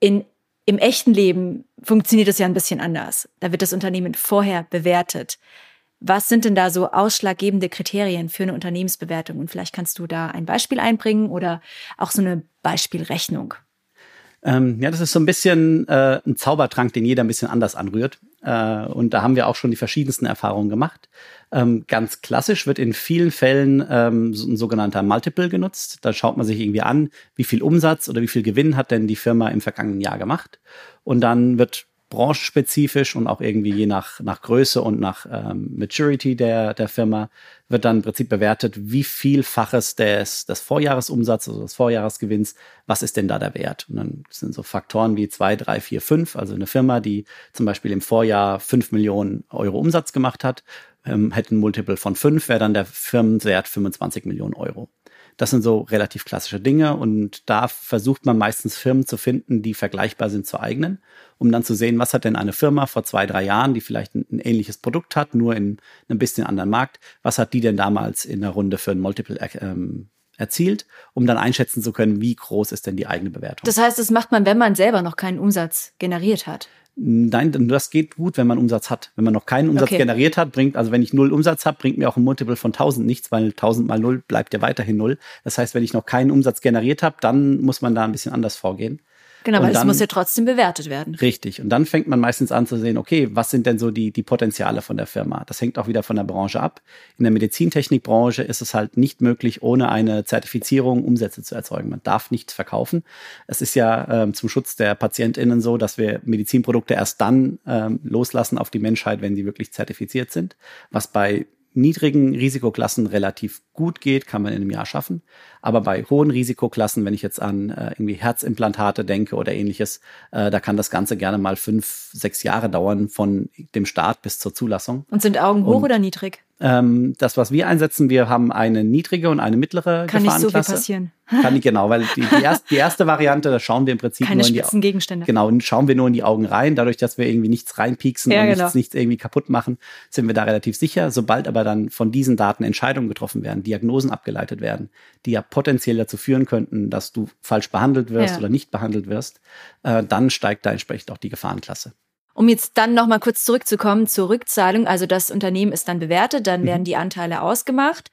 In, Im echten Leben funktioniert das ja ein bisschen anders. Da wird das Unternehmen vorher bewertet. Was sind denn da so ausschlaggebende Kriterien für eine Unternehmensbewertung? Und vielleicht kannst du da ein Beispiel einbringen oder auch so eine Beispielrechnung.
Ähm, ja, das ist so ein bisschen äh, ein Zaubertrank, den jeder ein bisschen anders anrührt. Äh, und da haben wir auch schon die verschiedensten Erfahrungen gemacht. Ähm, ganz klassisch wird in vielen Fällen ähm, so ein sogenannter Multiple genutzt. Da schaut man sich irgendwie an, wie viel Umsatz oder wie viel Gewinn hat denn die Firma im vergangenen Jahr gemacht. Und dann wird branchenspezifisch und auch irgendwie je nach, nach Größe und nach ähm, Maturity der, der Firma wird dann im Prinzip bewertet, wie vielfaches des, des Vorjahresumsatzes, also des Vorjahresgewinns, was ist denn da der Wert? Und dann sind so Faktoren wie zwei, drei, vier, fünf. Also eine Firma, die zum Beispiel im Vorjahr fünf Millionen Euro Umsatz gemacht hat, ähm, hätte ein Multiple von fünf, wäre dann der Firmenwert 25 Millionen Euro. Das sind so relativ klassische Dinge und da versucht man meistens Firmen zu finden, die vergleichbar sind zu eigenen, um dann zu sehen, was hat denn eine Firma vor zwei, drei Jahren, die vielleicht ein, ein ähnliches Produkt hat, nur in einem bisschen anderen Markt, was hat die denn damals in der Runde für ein Multiple ähm, erzielt, um dann einschätzen zu können, wie groß ist denn die eigene Bewertung.
Das heißt, das macht man, wenn man selber noch keinen Umsatz generiert hat.
Nein, das geht gut, wenn man Umsatz hat. Wenn man noch keinen Umsatz okay. generiert hat, bringt, also wenn ich null Umsatz habe, bringt mir auch ein Multiple von 1000 nichts, weil 1000 mal null bleibt ja weiterhin null. Das heißt, wenn ich noch keinen Umsatz generiert habe, dann muss man da ein bisschen anders vorgehen.
Genau, weil es muss ja trotzdem bewertet werden.
Richtig. Und dann fängt man meistens an zu sehen, okay, was sind denn so die, die Potenziale von der Firma? Das hängt auch wieder von der Branche ab. In der Medizintechnikbranche ist es halt nicht möglich, ohne eine Zertifizierung Umsätze zu erzeugen. Man darf nichts verkaufen. Es ist ja ähm, zum Schutz der PatientInnen so, dass wir Medizinprodukte erst dann ähm, loslassen auf die Menschheit, wenn sie wirklich zertifiziert sind. Was bei niedrigen Risikoklassen relativ gut geht, kann man in einem Jahr schaffen. Aber bei hohen Risikoklassen, wenn ich jetzt an äh, irgendwie Herzimplantate denke oder ähnliches, äh, da kann das Ganze gerne mal fünf, sechs Jahre dauern von dem Start bis zur Zulassung.
Und sind Augen hoch Und, oder niedrig?
Ähm, das, was wir einsetzen, wir haben eine niedrige und eine mittlere
Kann
Gefahrenklasse.
Kann nicht so viel passieren.
Kann nicht, genau, weil die, die, erste, die erste Variante, da schauen wir im Prinzip
Keine
nur in
die Gegenstände.
Genau, schauen wir nur in die Augen rein. Dadurch, dass wir irgendwie nichts reinpieksen ja, und genau. nichts, nichts irgendwie kaputt machen, sind wir da relativ sicher. Sobald aber dann von diesen Daten Entscheidungen getroffen werden, Diagnosen abgeleitet werden, die ja potenziell dazu führen könnten, dass du falsch behandelt wirst ja. oder nicht behandelt wirst, äh, dann steigt da entsprechend auch die Gefahrenklasse.
Um jetzt dann nochmal kurz zurückzukommen zur Rückzahlung, also das Unternehmen ist dann bewertet, dann mhm. werden die Anteile ausgemacht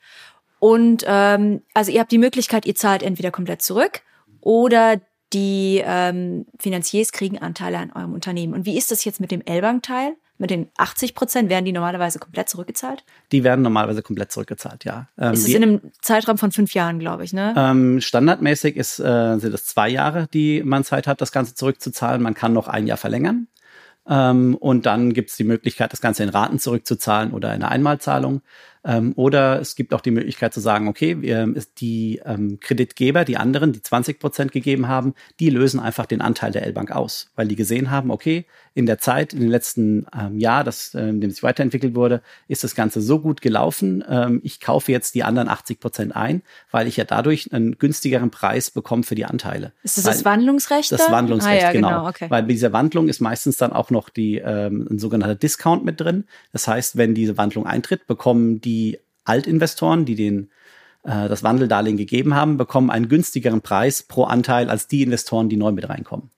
und ähm, also ihr habt die Möglichkeit, ihr zahlt entweder komplett zurück oder die ähm, Finanziers kriegen Anteile an eurem Unternehmen. Und wie ist das jetzt mit dem L-Bank-Teil? Mit den 80 Prozent werden die normalerweise komplett zurückgezahlt?
Die werden normalerweise komplett zurückgezahlt, ja.
Ähm, ist es in einem Zeitraum von fünf Jahren, glaube ich, ne?
Ähm, standardmäßig ist, äh, sind es zwei Jahre, die man Zeit hat, das Ganze zurückzuzahlen. Man kann noch ein Jahr verlängern. Ähm, und dann gibt es die Möglichkeit, das Ganze in Raten zurückzuzahlen oder eine Einmalzahlung. Ähm, oder es gibt auch die Möglichkeit zu sagen, okay, wir, die ähm, Kreditgeber, die anderen, die 20 Prozent gegeben haben, die lösen einfach den Anteil der L-Bank aus, weil die gesehen haben, okay, in der Zeit, in den letzten ähm, Jahr, das, äh, in dem sich weiterentwickelt wurde, ist das Ganze so gut gelaufen. Ähm, ich kaufe jetzt die anderen 80 Prozent ein, weil ich ja dadurch einen günstigeren Preis bekomme für die Anteile.
Ist das weil, das Wandlungsrecht?
Das Wandlungsrecht,
ah, ja,
genau.
genau okay.
Weil bei dieser Wandlung ist meistens dann auch noch die, ähm, ein sogenannter Discount mit drin. Das heißt, wenn diese Wandlung eintritt, bekommen die die Altinvestoren, die den äh, das Wandeldarlehen gegeben haben, bekommen einen günstigeren Preis pro Anteil als die Investoren, die neu mit reinkommen.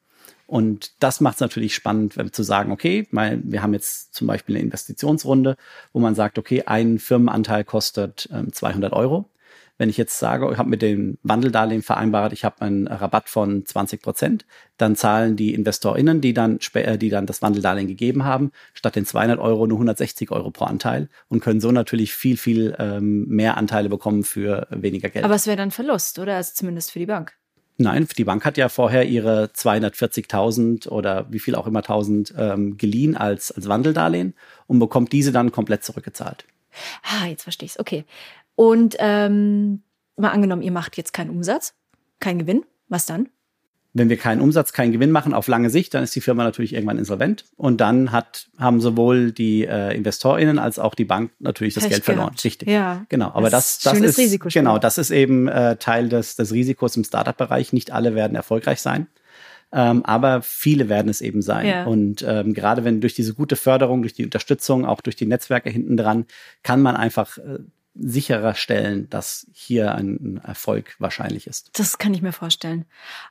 Und das macht es natürlich spannend, zu sagen, okay, wir haben jetzt zum Beispiel eine Investitionsrunde, wo man sagt, okay, ein Firmenanteil kostet ähm, 200 Euro. Wenn ich jetzt sage, ich habe mit dem Wandeldarlehen vereinbart, ich habe einen Rabatt von 20 Prozent, dann zahlen die InvestorInnen, die dann, äh, die dann das Wandeldarlehen gegeben haben, statt den 200 Euro nur 160 Euro pro Anteil und können so natürlich viel, viel ähm, mehr Anteile bekommen für weniger Geld.
Aber es wäre dann Verlust, oder? Also zumindest für die Bank.
Nein, die Bank hat ja vorher ihre 240.000 oder wie viel auch immer 1000 ähm, geliehen als, als Wandeldarlehen und bekommt diese dann komplett zurückgezahlt.
Ah, jetzt verstehe ich Okay. Und ähm, mal angenommen, ihr macht jetzt keinen Umsatz, keinen Gewinn, was dann?
Wenn wir keinen Umsatz, keinen Gewinn machen auf lange Sicht, dann ist die Firma natürlich irgendwann insolvent und dann hat, haben sowohl die äh, InvestorInnen als auch die Bank natürlich das Pech Geld verloren.
Gehabt. Richtig. Ja.
Genau. Aber das, das, das ist genau, das ist eben äh, Teil des, des Risikos im Startup-Bereich. Nicht alle werden erfolgreich sein. Ähm, aber viele werden es eben sein. Ja. Und ähm, gerade wenn durch diese gute Förderung, durch die Unterstützung, auch durch die Netzwerke hinten dran, kann man einfach äh, sicherer stellen, dass hier ein Erfolg wahrscheinlich ist.
Das kann ich mir vorstellen.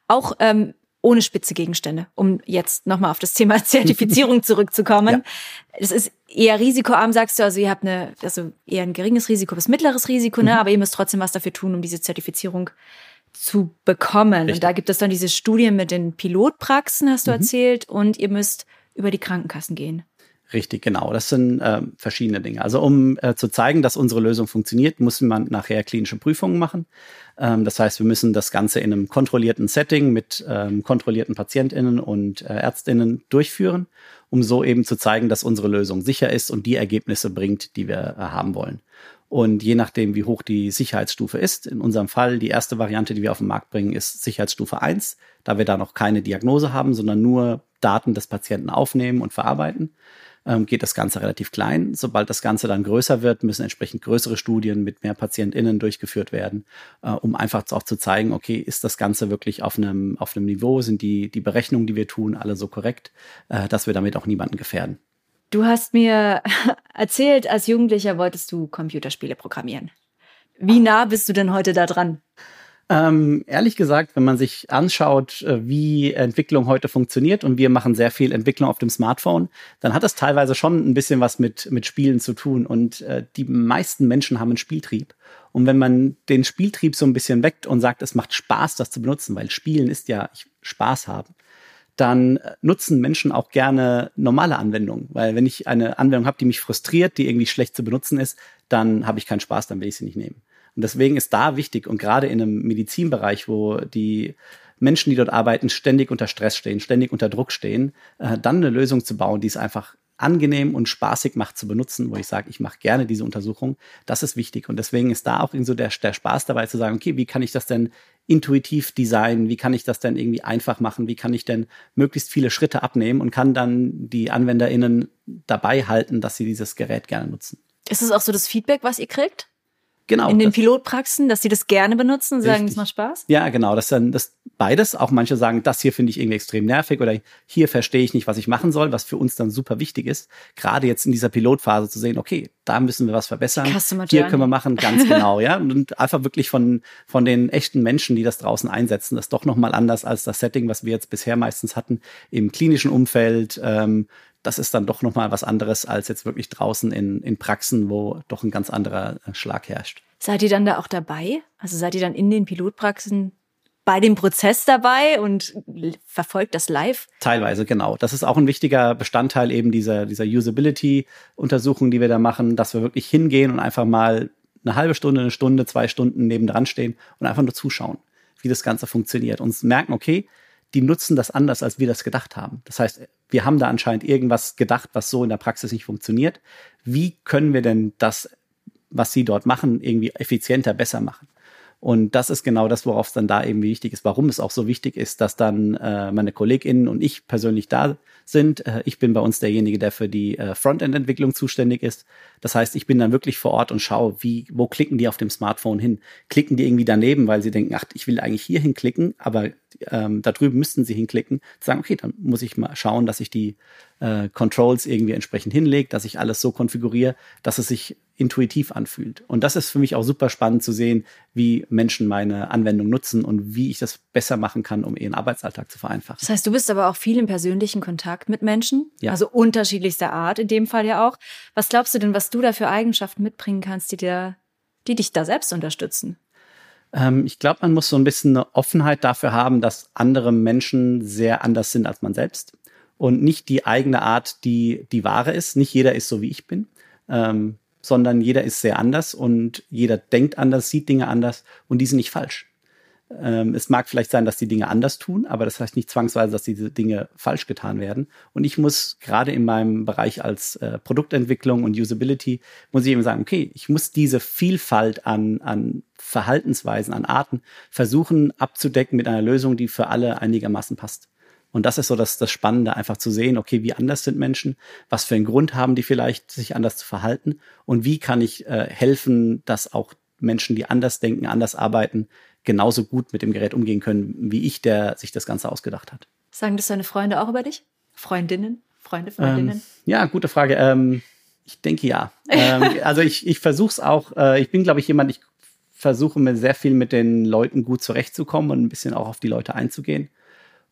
Auch ähm, ohne spitze Gegenstände, um jetzt nochmal auf das Thema Zertifizierung zurückzukommen. Es ja. ist eher risikoarm, sagst du, also ihr habt eine, also eher ein geringes Risiko bis mittleres Risiko, ne? Mhm. aber ihr müsst trotzdem was dafür tun, um diese Zertifizierung zu bekommen. Richtig. Und da gibt es dann diese Studien mit den Pilotpraxen, hast du mhm. erzählt, und ihr müsst über die Krankenkassen gehen.
Richtig, genau. Das sind äh, verschiedene Dinge. Also um äh, zu zeigen, dass unsere Lösung funktioniert, muss man nachher klinische Prüfungen machen. Ähm, das heißt, wir müssen das Ganze in einem kontrollierten Setting mit ähm, kontrollierten Patientinnen und äh, Ärztinnen durchführen, um so eben zu zeigen, dass unsere Lösung sicher ist und die Ergebnisse bringt, die wir äh, haben wollen. Und je nachdem, wie hoch die Sicherheitsstufe ist, in unserem Fall die erste Variante, die wir auf den Markt bringen, ist Sicherheitsstufe 1, da wir da noch keine Diagnose haben, sondern nur Daten des Patienten aufnehmen und verarbeiten ähm, geht das Ganze relativ klein. Sobald das Ganze dann größer wird, müssen entsprechend größere Studien mit mehr PatientInnen durchgeführt werden, äh, um einfach auch zu zeigen, okay, ist das Ganze wirklich auf einem, auf einem Niveau, sind die, die Berechnungen, die wir tun, alle so korrekt, äh, dass wir damit auch niemanden gefährden.
Du hast mir erzählt, als Jugendlicher wolltest du Computerspiele programmieren. Wie nah bist du denn heute da dran?
Ähm, ehrlich gesagt, wenn man sich anschaut, äh, wie Entwicklung heute funktioniert und wir machen sehr viel Entwicklung auf dem Smartphone, dann hat das teilweise schon ein bisschen was mit, mit Spielen zu tun. Und äh, die meisten Menschen haben einen Spieltrieb. Und wenn man den Spieltrieb so ein bisschen weckt und sagt, es macht Spaß, das zu benutzen, weil Spielen ist ja Spaß haben, dann äh, nutzen Menschen auch gerne normale Anwendungen. Weil wenn ich eine Anwendung habe, die mich frustriert, die irgendwie schlecht zu benutzen ist, dann habe ich keinen Spaß, dann will ich sie nicht nehmen. Und deswegen ist da wichtig und gerade in einem Medizinbereich, wo die Menschen, die dort arbeiten, ständig unter Stress stehen, ständig unter Druck stehen, äh, dann eine Lösung zu bauen, die es einfach angenehm und spaßig macht zu benutzen, wo ich sage, ich mache gerne diese Untersuchung, das ist wichtig. Und deswegen ist da auch so der, der Spaß dabei zu sagen, okay, wie kann ich das denn intuitiv designen? Wie kann ich das denn irgendwie einfach machen? Wie kann ich denn möglichst viele Schritte abnehmen und kann dann die AnwenderInnen dabei halten, dass sie dieses Gerät gerne nutzen?
Ist es auch so das Feedback, was ihr kriegt?
Genau.
In den Pilotpraxen, dass sie das gerne benutzen und sagen, es macht Spaß?
Ja, genau. Das dann das beides. Auch manche sagen, das hier finde ich irgendwie extrem nervig oder hier verstehe ich nicht, was ich machen soll, was für uns dann super wichtig ist. Gerade jetzt in dieser Pilotphase zu sehen, okay, da müssen wir was verbessern.
Customer
hier können wir machen, ganz genau, ja. Und einfach wirklich von, von den echten Menschen, die das draußen einsetzen, das ist doch nochmal anders als das Setting, was wir jetzt bisher meistens hatten im klinischen Umfeld, ähm, das ist dann doch nochmal was anderes als jetzt wirklich draußen in, in Praxen, wo doch ein ganz anderer äh, Schlag herrscht.
Seid ihr dann da auch dabei? Also seid ihr dann in den Pilotpraxen bei dem Prozess dabei und verfolgt das live?
Teilweise, genau. Das ist auch ein wichtiger Bestandteil eben dieser, dieser Usability-Untersuchung, die wir da machen, dass wir wirklich hingehen und einfach mal eine halbe Stunde, eine Stunde, zwei Stunden nebendran stehen und einfach nur zuschauen, wie das Ganze funktioniert. Und merken, okay, die nutzen das anders, als wir das gedacht haben. Das heißt, wir haben da anscheinend irgendwas gedacht, was so in der Praxis nicht funktioniert. Wie können wir denn das, was sie dort machen, irgendwie effizienter, besser machen? Und das ist genau das, worauf es dann da eben wichtig ist, warum es auch so wichtig ist, dass dann äh, meine KollegInnen und ich persönlich da sind. Äh, ich bin bei uns derjenige, der für die äh, Frontend-Entwicklung zuständig ist. Das heißt, ich bin dann wirklich vor Ort und schaue, wie, wo klicken die auf dem Smartphone hin? Klicken die irgendwie daneben, weil sie denken, ach, ich will eigentlich hier hinklicken, aber ähm, da drüben müssten sie hinklicken. Sagen, okay, dann muss ich mal schauen, dass ich die äh, Controls irgendwie entsprechend hinlege, dass ich alles so konfiguriere, dass es sich intuitiv anfühlt. Und das ist für mich auch super spannend zu sehen, wie Menschen meine Anwendung nutzen und wie ich das besser machen kann, um ihren Arbeitsalltag zu vereinfachen.
Das heißt, du bist aber auch viel im persönlichen Kontakt mit Menschen, ja. also unterschiedlichster Art, in dem Fall ja auch. Was glaubst du denn, was du da für Eigenschaften mitbringen kannst, die dir, die dich da selbst unterstützen?
Ähm, ich glaube, man muss so ein bisschen eine Offenheit dafür haben, dass andere Menschen sehr anders sind als man selbst und nicht die eigene Art, die die wahre ist. Nicht jeder ist so, wie ich bin. Ähm, sondern jeder ist sehr anders und jeder denkt anders, sieht Dinge anders und die sind nicht falsch. Ähm, es mag vielleicht sein, dass die Dinge anders tun, aber das heißt nicht zwangsweise, dass diese Dinge falsch getan werden. Und ich muss gerade in meinem Bereich als äh, Produktentwicklung und Usability, muss ich eben sagen, okay, ich muss diese Vielfalt an, an Verhaltensweisen, an Arten versuchen abzudecken mit einer Lösung, die für alle einigermaßen passt. Und das ist so das, das Spannende, einfach zu sehen, okay, wie anders sind Menschen, was für einen Grund haben die vielleicht, sich anders zu verhalten und wie kann ich äh, helfen, dass auch Menschen, die anders denken, anders arbeiten, genauso gut mit dem Gerät umgehen können, wie ich, der sich das Ganze ausgedacht hat.
Sagen das deine Freunde auch über dich? Freundinnen? Freunde, Freundinnen?
Ähm, ja, gute Frage. Ähm, ich denke ja. ähm, also ich, ich versuche es auch. Äh, ich bin, glaube ich, jemand, ich versuche mir sehr viel mit den Leuten gut zurechtzukommen und ein bisschen auch auf die Leute einzugehen.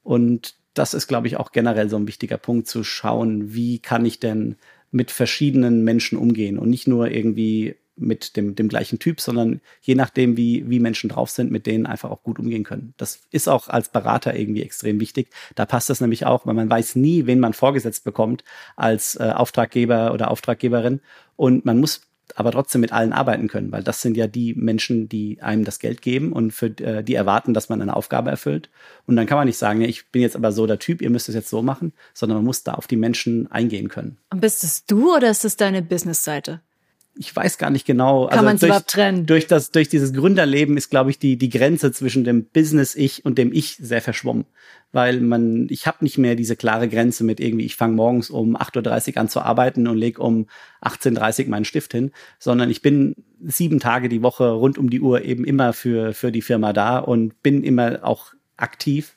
Und das ist, glaube ich, auch generell so ein wichtiger Punkt, zu schauen, wie kann ich denn mit verschiedenen Menschen umgehen und nicht nur irgendwie mit dem, dem gleichen Typ, sondern je nachdem, wie, wie Menschen drauf sind, mit denen einfach auch gut umgehen können. Das ist auch als Berater irgendwie extrem wichtig. Da passt das nämlich auch, weil man weiß nie, wen man vorgesetzt bekommt als äh, Auftraggeber oder Auftraggeberin. Und man muss aber trotzdem mit allen arbeiten können, weil das sind ja die Menschen, die einem das Geld geben und für äh, die erwarten, dass man eine Aufgabe erfüllt. Und dann kann man nicht sagen, ja, ich bin jetzt aber so der Typ, ihr müsst es jetzt so machen, sondern man muss da auf die Menschen eingehen können.
Und bist es du oder ist es deine Businessseite?
Ich weiß gar nicht genau.
Kann also man es überhaupt trennen?
Durch das, durch dieses Gründerleben ist, glaube ich, die die Grenze zwischen dem Business-Ich und dem Ich sehr verschwommen, weil man, ich habe nicht mehr diese klare Grenze mit irgendwie, ich fange morgens um 8:30 Uhr an zu arbeiten und leg um 18:30 Uhr meinen Stift hin, sondern ich bin sieben Tage die Woche rund um die Uhr eben immer für für die Firma da und bin immer auch aktiv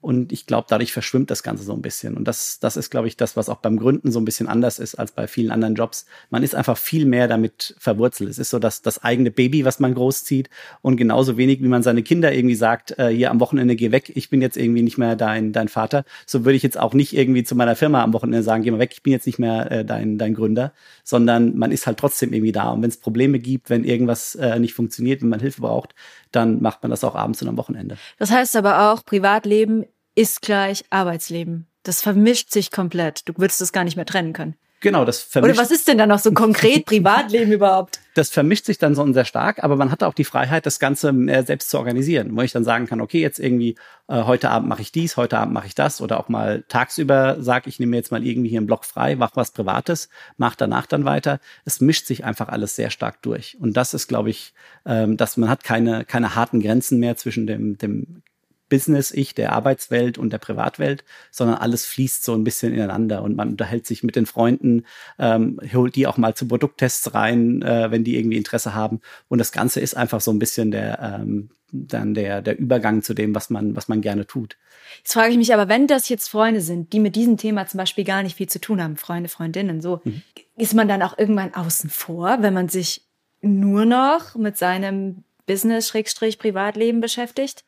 und ich glaube, dadurch verschwimmt das Ganze so ein bisschen. Und das, das ist, glaube ich, das, was auch beim Gründen so ein bisschen anders ist als bei vielen anderen Jobs. Man ist einfach viel mehr damit verwurzelt. Es ist so das, das eigene Baby, was man großzieht. Und genauso wenig, wie man seine Kinder irgendwie sagt, äh, hier am Wochenende geh weg, ich bin jetzt irgendwie nicht mehr dein, dein Vater. So würde ich jetzt auch nicht irgendwie zu meiner Firma am Wochenende sagen, geh mal weg, ich bin jetzt nicht mehr äh, dein, dein Gründer. Sondern man ist halt trotzdem irgendwie da. Und wenn es Probleme gibt, wenn irgendwas äh, nicht funktioniert, wenn man Hilfe braucht, dann macht man das auch abends und am Wochenende.
Das heißt aber auch, Privatleben ist gleich Arbeitsleben. Das vermischt sich komplett. Du würdest das gar nicht mehr trennen können.
Genau, das vermischt.
Oder was ist denn da noch so konkret Privatleben überhaupt?
Das vermischt sich dann so sehr stark, aber man hat auch die Freiheit, das Ganze selbst zu organisieren, wo ich dann sagen kann, okay, jetzt irgendwie äh, heute Abend mache ich dies, heute Abend mache ich das oder auch mal tagsüber sage ich nehme jetzt mal irgendwie hier einen Block frei, mach was Privates, mach danach dann weiter. Es mischt sich einfach alles sehr stark durch und das ist, glaube ich, ähm, dass man hat keine keine harten Grenzen mehr zwischen dem dem Business-Ich der Arbeitswelt und der Privatwelt, sondern alles fließt so ein bisschen ineinander und man unterhält sich mit den Freunden, ähm, holt die auch mal zu Produkttests rein, äh, wenn die irgendwie Interesse haben. Und das Ganze ist einfach so ein bisschen der, ähm, dann der, der Übergang zu dem, was man, was man gerne tut.
Jetzt frage ich mich aber, wenn das jetzt Freunde sind, die mit diesem Thema zum Beispiel gar nicht viel zu tun haben, Freunde, Freundinnen, so, mhm. ist man dann auch irgendwann außen vor, wenn man sich nur noch mit seinem Business-Privatleben beschäftigt?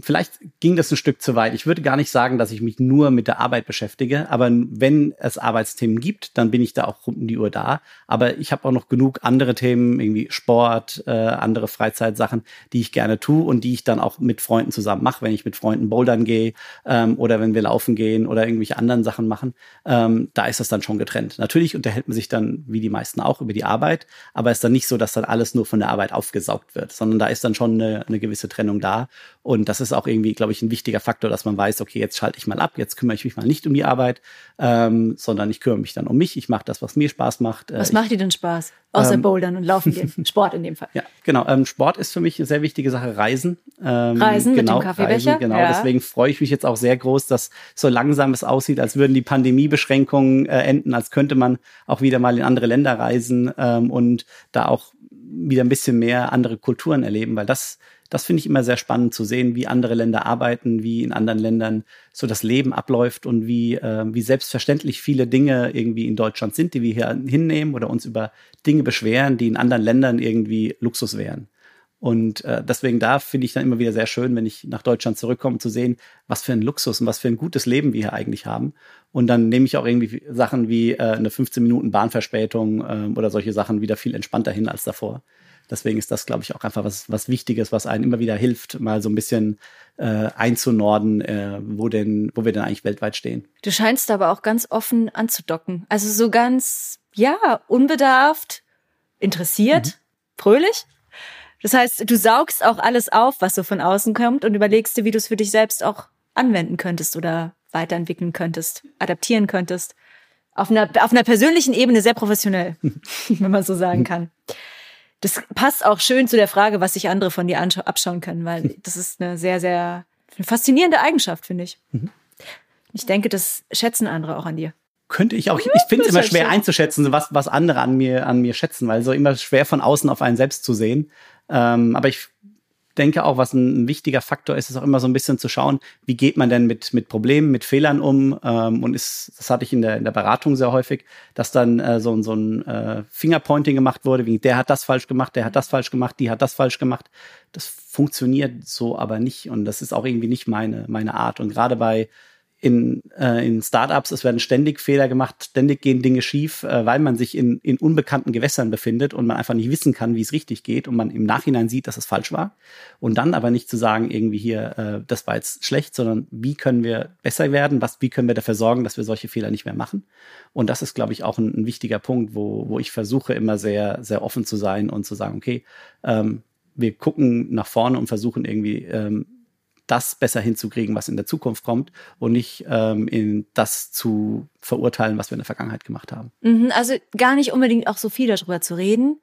Vielleicht ging das ein Stück zu weit. Ich würde gar nicht sagen, dass ich mich nur mit der Arbeit beschäftige, aber wenn es Arbeitsthemen gibt, dann bin ich da auch rund um die Uhr da. Aber ich habe auch noch genug andere Themen, irgendwie Sport, äh, andere Freizeitsachen, die ich gerne tue und die ich dann auch mit Freunden zusammen mache, wenn ich mit Freunden bouldern gehe ähm, oder wenn wir laufen gehen oder irgendwelche anderen Sachen machen. Ähm, da ist das dann schon getrennt. Natürlich unterhält man sich dann, wie die meisten auch, über die Arbeit, aber es ist dann nicht so, dass dann alles nur von der Arbeit aufgesaugt wird, sondern da ist dann schon eine, eine gewisse Trennung da. Und das ist auch irgendwie, glaube ich, ein wichtiger Faktor, dass man weiß, okay, jetzt schalte ich mal ab, jetzt kümmere ich mich mal nicht um die Arbeit, ähm, sondern ich kümmere mich dann um mich. Ich mache das, was mir Spaß macht.
Äh, was macht dir denn Spaß? Außer ähm, Bouldern und Laufen gehen. Sport in dem Fall.
Ja, genau. Ähm, Sport ist für mich eine sehr wichtige Sache. Reisen.
Ähm, Reisen genau, mit dem Kaffeebecher. Reisen,
genau. Ja. Deswegen freue ich mich jetzt auch sehr groß, dass so langsam es aussieht, als würden die Pandemiebeschränkungen äh, enden, als könnte man auch wieder mal in andere Länder reisen ähm, und da auch wieder ein bisschen mehr andere Kulturen erleben, weil das das finde ich immer sehr spannend zu sehen, wie andere Länder arbeiten, wie in anderen Ländern so das Leben abläuft und wie, äh, wie selbstverständlich viele Dinge irgendwie in Deutschland sind, die wir hier hinnehmen oder uns über Dinge beschweren, die in anderen Ländern irgendwie Luxus wären. Und äh, deswegen da finde ich dann immer wieder sehr schön, wenn ich nach Deutschland zurückkomme, zu sehen, was für ein Luxus und was für ein gutes Leben wir hier eigentlich haben. Und dann nehme ich auch irgendwie Sachen wie äh, eine 15 Minuten Bahnverspätung äh, oder solche Sachen wieder viel entspannter hin als davor. Deswegen ist das, glaube ich, auch einfach was, was Wichtiges, was einem immer wieder hilft, mal so ein bisschen äh, einzunorden, äh, wo denn, wo wir denn eigentlich weltweit stehen.
Du scheinst aber auch ganz offen anzudocken. Also so ganz, ja, unbedarft, interessiert, mhm. fröhlich. Das heißt, du saugst auch alles auf, was so von außen kommt und überlegst dir, wie du es für dich selbst auch anwenden könntest oder weiterentwickeln könntest, adaptieren könntest. Auf einer, auf einer persönlichen Ebene sehr professionell, wenn man so sagen kann das passt auch schön zu der Frage, was sich andere von dir abschauen können, weil das ist eine sehr, sehr eine faszinierende Eigenschaft, finde ich. Mhm. Ich denke, das schätzen andere auch an dir.
Könnte ich auch. Ich, ich finde es immer schwer einzuschätzen, was, was andere an mir, an mir schätzen, weil so immer schwer von außen auf einen selbst zu sehen. Ähm, aber ich denke auch, was ein, wichtiger Faktor ist, ist auch immer so ein bisschen zu schauen, wie geht man denn mit, mit Problemen, mit Fehlern um. Ähm, und ist, das hatte ich in der, in der Beratung sehr häufig, dass dann äh, so, so ein äh, Fingerpointing gemacht wurde, wie der hat das falsch gemacht, der hat das falsch gemacht, die hat das falsch gemacht. Das funktioniert so aber nicht. Und das ist auch irgendwie nicht meine, meine Art. Und gerade bei in, äh, in Startups, es werden ständig Fehler gemacht, ständig gehen Dinge schief, äh, weil man sich in, in unbekannten Gewässern befindet und man einfach nicht wissen kann, wie es richtig geht und man im Nachhinein sieht, dass es falsch war. Und dann aber nicht zu sagen, irgendwie hier, äh, das war jetzt schlecht, sondern wie können wir besser werden, was, wie können wir dafür sorgen, dass wir solche Fehler nicht mehr machen. Und das ist, glaube ich, auch ein, ein wichtiger Punkt, wo, wo ich versuche, immer sehr, sehr offen zu sein und zu sagen, okay, ähm, wir gucken nach vorne und versuchen irgendwie ähm, das besser hinzukriegen, was in der Zukunft kommt und nicht ähm, in das zu verurteilen, was wir in der Vergangenheit gemacht haben.
Mhm, also gar nicht unbedingt auch so viel darüber zu reden,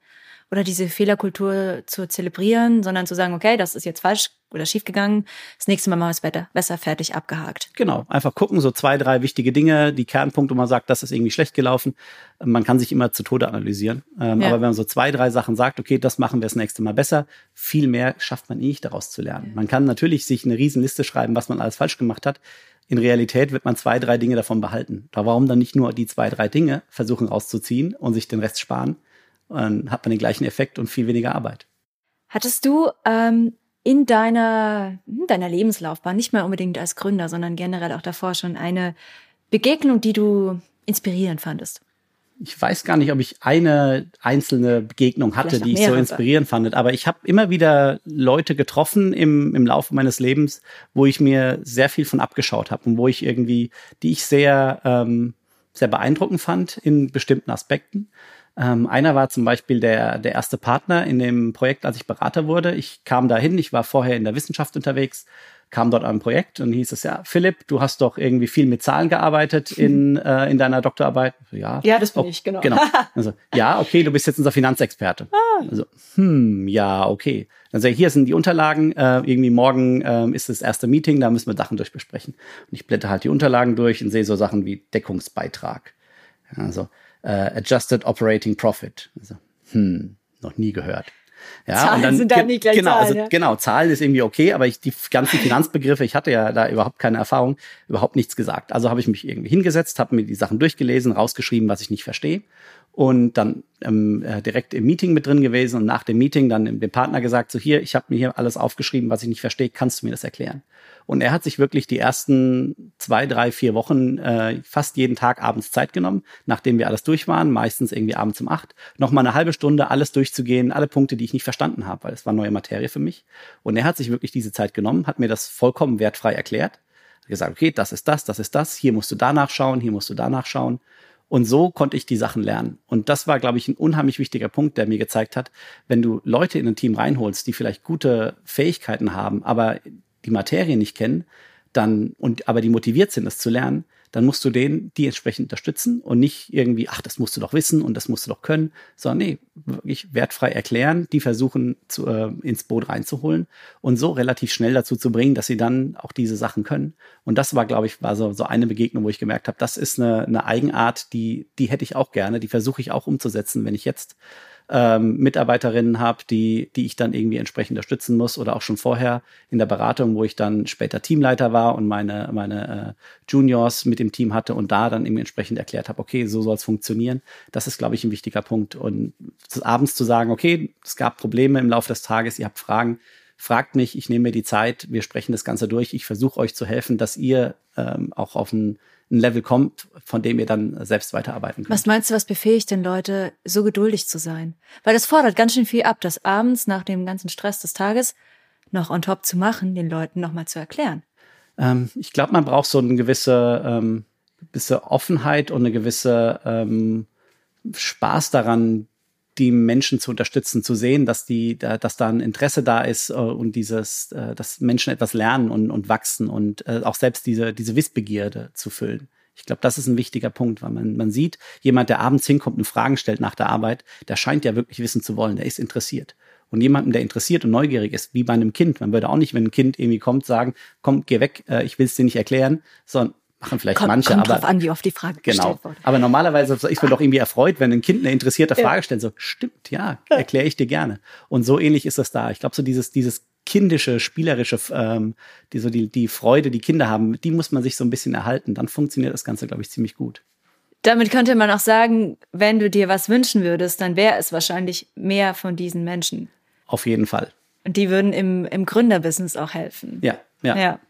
oder diese Fehlerkultur zu zelebrieren, sondern zu sagen, okay, das ist jetzt falsch oder schiefgegangen, das nächste Mal machen wir es besser, besser fertig abgehakt.
Genau, einfach gucken, so zwei, drei wichtige Dinge, die Kernpunkte, wo man sagt, das ist irgendwie schlecht gelaufen. Man kann sich immer zu Tode analysieren. Ähm, ja. Aber wenn man so zwei, drei Sachen sagt, okay, das machen wir das nächste Mal besser, viel mehr schafft man eh nicht daraus zu lernen. Man kann natürlich sich eine Riesenliste schreiben, was man alles falsch gemacht hat. In Realität wird man zwei, drei Dinge davon behalten. Da warum dann nicht nur die zwei, drei Dinge versuchen rauszuziehen und sich den Rest sparen, dann hat man den gleichen Effekt und viel weniger Arbeit.
Hattest du ähm, in deiner, in deiner Lebenslaufbahn, nicht mal unbedingt als Gründer, sondern generell auch davor schon eine Begegnung, die du inspirierend fandest?
Ich weiß gar nicht, ob ich eine einzelne Begegnung hatte, die ich so inspirierend fand. Aber ich habe immer wieder Leute getroffen im, im Laufe meines Lebens, wo ich mir sehr viel von abgeschaut habe und wo ich irgendwie, die ich sehr, ähm, sehr beeindruckend fand in bestimmten Aspekten. Ähm, einer war zum Beispiel der, der erste Partner in dem Projekt, als ich Berater wurde. Ich kam dahin, ich war vorher in der Wissenschaft unterwegs, kam dort an ein Projekt und hieß es ja, Philipp, du hast doch irgendwie viel mit Zahlen gearbeitet in, äh, in deiner Doktorarbeit.
Ja, ja das bin oh, ich, genau.
genau. Also, ja, okay, du bist jetzt unser Finanzexperte. Ah. Also, hm, ja, okay. Also hier sind die Unterlagen, äh, irgendwie morgen äh, ist das erste Meeting, da müssen wir Sachen durchbesprechen. Und ich blätter halt die Unterlagen durch und sehe so Sachen wie Deckungsbeitrag. Also, äh, Adjusted Operating Profit. Also, hm, noch nie gehört.
Ja, Zahlen und dann, sind da nicht gleich
genau,
Zahlen,
also,
ja.
genau, Zahlen ist irgendwie okay, aber ich, die ganzen Finanzbegriffe, ich hatte ja da überhaupt keine Erfahrung, überhaupt nichts gesagt. Also habe ich mich irgendwie hingesetzt, habe mir die Sachen durchgelesen, rausgeschrieben, was ich nicht verstehe und dann ähm, äh, direkt im Meeting mit drin gewesen und nach dem Meeting dann dem Partner gesagt, so hier, ich habe mir hier alles aufgeschrieben, was ich nicht verstehe, kannst du mir das erklären? Und er hat sich wirklich die ersten zwei, drei, vier Wochen äh, fast jeden Tag abends Zeit genommen, nachdem wir alles durch waren, meistens irgendwie abends um acht, nochmal eine halbe Stunde alles durchzugehen, alle Punkte, die ich nicht verstanden habe, weil es war neue Materie für mich. Und er hat sich wirklich diese Zeit genommen, hat mir das vollkommen wertfrei erklärt, hat gesagt, okay, das ist das, das ist das, hier musst du danach schauen, hier musst du danach schauen. Und so konnte ich die Sachen lernen. Und das war, glaube ich, ein unheimlich wichtiger Punkt, der mir gezeigt hat, wenn du Leute in ein Team reinholst, die vielleicht gute Fähigkeiten haben, aber die Materie nicht kennen, dann und aber die motiviert sind, das zu lernen, dann musst du denen die entsprechend unterstützen und nicht irgendwie, ach, das musst du doch wissen und das musst du doch können, sondern nee, wirklich wertfrei erklären, die versuchen zu, äh, ins Boot reinzuholen und so relativ schnell dazu zu bringen, dass sie dann auch diese Sachen können. Und das war, glaube ich, war so, so eine Begegnung, wo ich gemerkt habe, das ist eine, eine Eigenart, die, die hätte ich auch gerne, die versuche ich auch umzusetzen, wenn ich jetzt ähm, Mitarbeiterinnen habe, die, die ich dann irgendwie entsprechend unterstützen muss oder auch schon vorher in der Beratung, wo ich dann später Teamleiter war und meine, meine äh, Juniors mit dem Team hatte und da dann irgendwie entsprechend erklärt habe, okay, so soll es funktionieren. Das ist, glaube ich, ein wichtiger Punkt. Und abends zu sagen, okay, es gab Probleme im Laufe des Tages, ihr habt Fragen, fragt mich, ich nehme mir die Zeit, wir sprechen das Ganze durch, ich versuche euch zu helfen, dass ihr ähm, auch auf ein ein Level kommt, von dem ihr dann selbst weiterarbeiten könnt.
Was meinst du, was befähigt denn Leute, so geduldig zu sein? Weil das fordert ganz schön viel ab, das abends nach dem ganzen Stress des Tages noch on top zu machen, den Leuten nochmal zu erklären.
Ähm, ich glaube, man braucht so eine gewisse, ähm, gewisse Offenheit und eine gewisse ähm, Spaß daran, die Menschen zu unterstützen, zu sehen, dass die, dass da ein Interesse da ist äh, und dieses, äh, dass Menschen etwas lernen und, und wachsen und äh, auch selbst diese, diese Wissbegierde zu füllen. Ich glaube, das ist ein wichtiger Punkt, weil man, man sieht, jemand, der abends hinkommt und Fragen stellt nach der Arbeit, der scheint ja wirklich wissen zu wollen, der ist interessiert. Und jemandem, der interessiert und neugierig ist, wie bei einem Kind, man würde auch nicht, wenn ein Kind irgendwie kommt, sagen, komm, geh weg, ich will es dir nicht erklären, sondern machen vielleicht
kommt,
manche.
Kommt
aber,
drauf an, wie oft die Frage
genau.
gestellt wurde.
Aber normalerweise ist man doch irgendwie erfreut, wenn ein Kind eine interessierte Frage stellt. So, stimmt, ja, erkläre ich dir gerne. Und so ähnlich ist das da. Ich glaube, so dieses, dieses kindische, spielerische, ähm, die so die, die Freude, die Kinder haben, die muss man sich so ein bisschen erhalten. Dann funktioniert das Ganze, glaube ich, ziemlich gut.
Damit könnte man auch sagen, wenn du dir was wünschen würdest, dann wäre es wahrscheinlich mehr von diesen Menschen.
Auf jeden Fall.
Und die würden im, im Gründerbusiness auch helfen.
Ja, ja.
ja.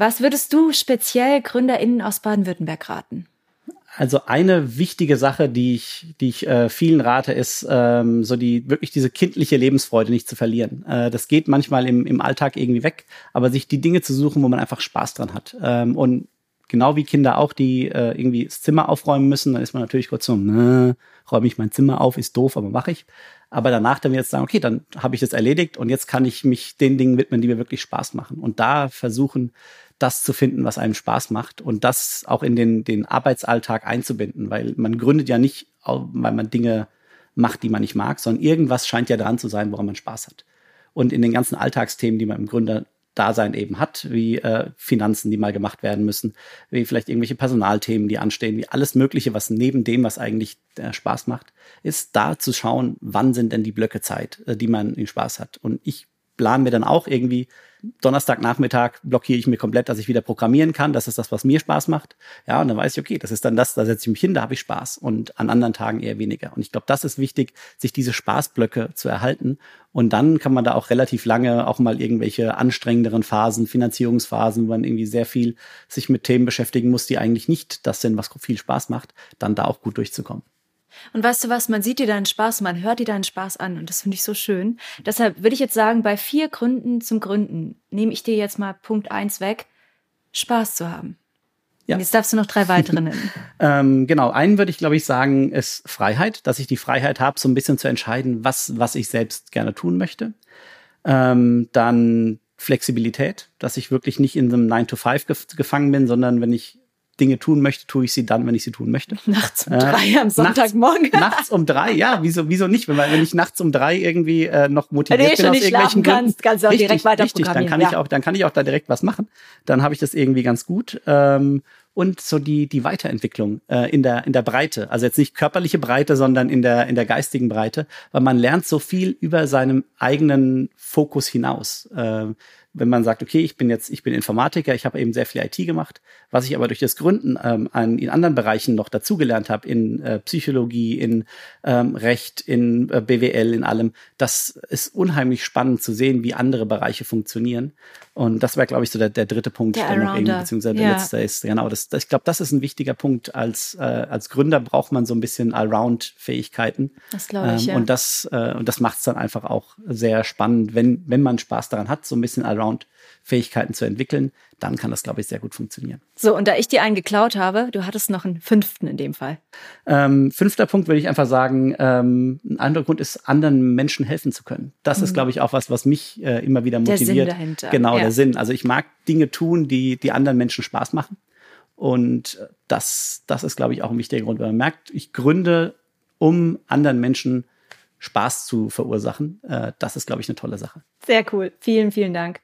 Was würdest du speziell GründerInnen aus Baden-Württemberg raten?
Also eine wichtige Sache, die ich, die ich äh, vielen rate, ist ähm, so die wirklich diese kindliche Lebensfreude nicht zu verlieren. Äh, das geht manchmal im, im Alltag irgendwie weg, aber sich die Dinge zu suchen, wo man einfach Spaß dran hat. Ähm, und genau wie Kinder auch, die äh, irgendwie das Zimmer aufräumen müssen, dann ist man natürlich kurz so, räume ich mein Zimmer auf, ist doof, aber mache ich. Aber danach dann jetzt sagen, okay, dann habe ich das erledigt und jetzt kann ich mich den Dingen widmen, die mir wirklich Spaß machen. Und da versuchen, das zu finden, was einem Spaß macht und das auch in den, den Arbeitsalltag einzubinden, weil man gründet ja nicht, weil man Dinge macht, die man nicht mag, sondern irgendwas scheint ja dran zu sein, woran man Spaß hat. Und in den ganzen Alltagsthemen, die man im Gründer Dasein eben hat, wie äh, Finanzen, die mal gemacht werden müssen, wie vielleicht irgendwelche Personalthemen, die anstehen, wie alles Mögliche, was neben dem, was eigentlich äh, Spaß macht, ist da zu schauen, wann sind denn die Blöcke Zeit, äh, die man in Spaß hat. Und ich plane mir dann auch irgendwie Donnerstagnachmittag blockiere ich mir komplett, dass ich wieder programmieren kann. Das ist das, was mir Spaß macht. Ja, und dann weiß ich, okay, das ist dann das, da setze ich mich hin, da habe ich Spaß. Und an anderen Tagen eher weniger. Und ich glaube, das ist wichtig, sich diese Spaßblöcke zu erhalten. Und dann kann man da auch relativ lange auch mal irgendwelche anstrengenderen Phasen, Finanzierungsphasen, wo man irgendwie sehr viel sich mit Themen beschäftigen muss, die eigentlich nicht das sind, was viel Spaß macht, dann da auch gut durchzukommen.
Und weißt du was, man sieht dir deinen Spaß, man hört dir deinen Spaß an und das finde ich so schön. Deshalb würde ich jetzt sagen, bei vier Gründen zum Gründen nehme ich dir jetzt mal Punkt eins weg, Spaß zu haben. Ja. Und jetzt darfst du noch drei weitere nennen.
ähm, genau, einen würde ich, glaube ich, sagen, ist Freiheit, dass ich die Freiheit habe, so ein bisschen zu entscheiden, was, was ich selbst gerne tun möchte. Ähm, dann Flexibilität, dass ich wirklich nicht in so einem 9 to 5 gefangen bin, sondern wenn ich Dinge tun möchte, tue ich sie dann, wenn ich sie tun möchte.
Nachts um äh, drei am Sonntagmorgen.
Nachts, nachts, um drei, ja, wieso, wieso nicht? Wenn, wenn ich nachts um drei irgendwie äh, noch motiviert wenn bin aus irgendwelchen Gründen. Kannst,
kannst du auch richtig, direkt weiter
richtig, dann kann ja. ich auch, dann kann ich auch da direkt was machen. Dann habe ich das irgendwie ganz gut. Ähm, und so die die Weiterentwicklung äh, in der in der Breite, also jetzt nicht körperliche Breite, sondern in der in der geistigen Breite, weil man lernt so viel über seinem eigenen Fokus hinaus. Äh, wenn man sagt, okay, ich bin jetzt, ich bin Informatiker, ich habe eben sehr viel IT gemacht, was ich aber durch das Gründen ähm, an, in anderen Bereichen noch dazugelernt habe, in äh, Psychologie, in ähm, Recht, in äh, BWL, in allem, das ist unheimlich spannend zu sehen, wie andere Bereiche funktionieren. Und das wäre, glaube ich, so der, der dritte Punkt, der, der noch irgendwie, beziehungsweise der ja. letzte ist. Genau, das, ich glaube, das ist ein wichtiger Punkt. Als, äh, als Gründer braucht man so ein bisschen Allround-Fähigkeiten.
Das glaube ich. Ähm,
ja. Und das, äh, und das macht es dann einfach auch sehr spannend, wenn, wenn man Spaß daran hat, so ein bisschen Allround-Fähigkeiten zu entwickeln, dann kann das, glaube ich, sehr gut funktionieren.
So, und da ich dir einen geklaut habe, du hattest noch einen fünften in dem Fall.
Ähm, fünfter Punkt würde ich einfach sagen, ähm, ein anderer Grund ist, anderen Menschen helfen zu können. Das mhm. ist, glaube ich, auch was, was mich äh, immer wieder motiviert. Der Sinn
dahinter.
Genau, ja. der Sinn. Also ich mag Dinge tun, die, die anderen Menschen Spaß machen. Und das, das ist, glaube ich, auch ein wichtiger Grund, weil man merkt, ich gründe, um anderen Menschen Spaß zu verursachen. Äh, das ist, glaube ich, eine tolle Sache.
Sehr cool. Vielen, vielen Dank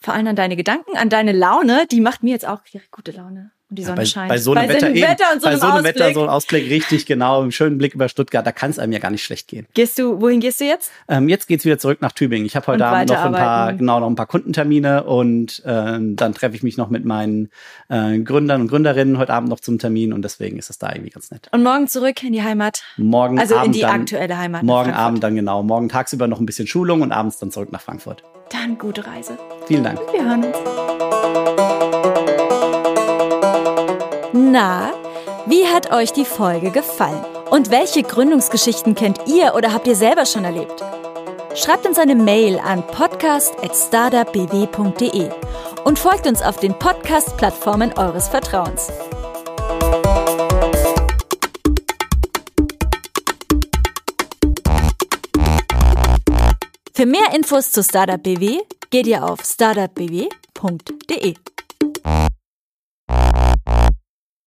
vor allem an deine Gedanken, an deine Laune. Die macht mir jetzt auch gute Laune. Und die Sonne
ja, bei,
scheint.
Bei so einem bei Wetter, eben, Wetter und so einem, bei so einem Wetter, so ein Ausblick, richtig genau, im schönen Blick über Stuttgart, da kann es einem ja gar nicht schlecht gehen.
Gehst du, wohin gehst du jetzt?
Ähm, jetzt geht's wieder zurück nach Tübingen. Ich habe heute Abend noch ein paar, genau, noch ein paar Kundentermine und äh, dann treffe ich mich noch mit meinen äh, Gründern und Gründerinnen heute Abend noch zum Termin und deswegen ist es da irgendwie ganz nett.
Und morgen zurück in die Heimat?
Morgen
also
Abend
in die
dann,
aktuelle Heimat.
Morgen Abend dann genau. Morgen tagsüber noch ein bisschen Schulung und abends dann zurück nach Frankfurt.
Dann gute Reise.
Vielen Dank.
Wir hören uns. Na, wie hat euch die Folge gefallen? Und welche Gründungsgeschichten kennt ihr oder habt ihr selber schon erlebt? Schreibt uns eine Mail an podcast.startupbw.de und folgt uns auf den Podcast-Plattformen eures Vertrauens. Für mehr Infos zu Startup BW geht ihr auf startupbw.de.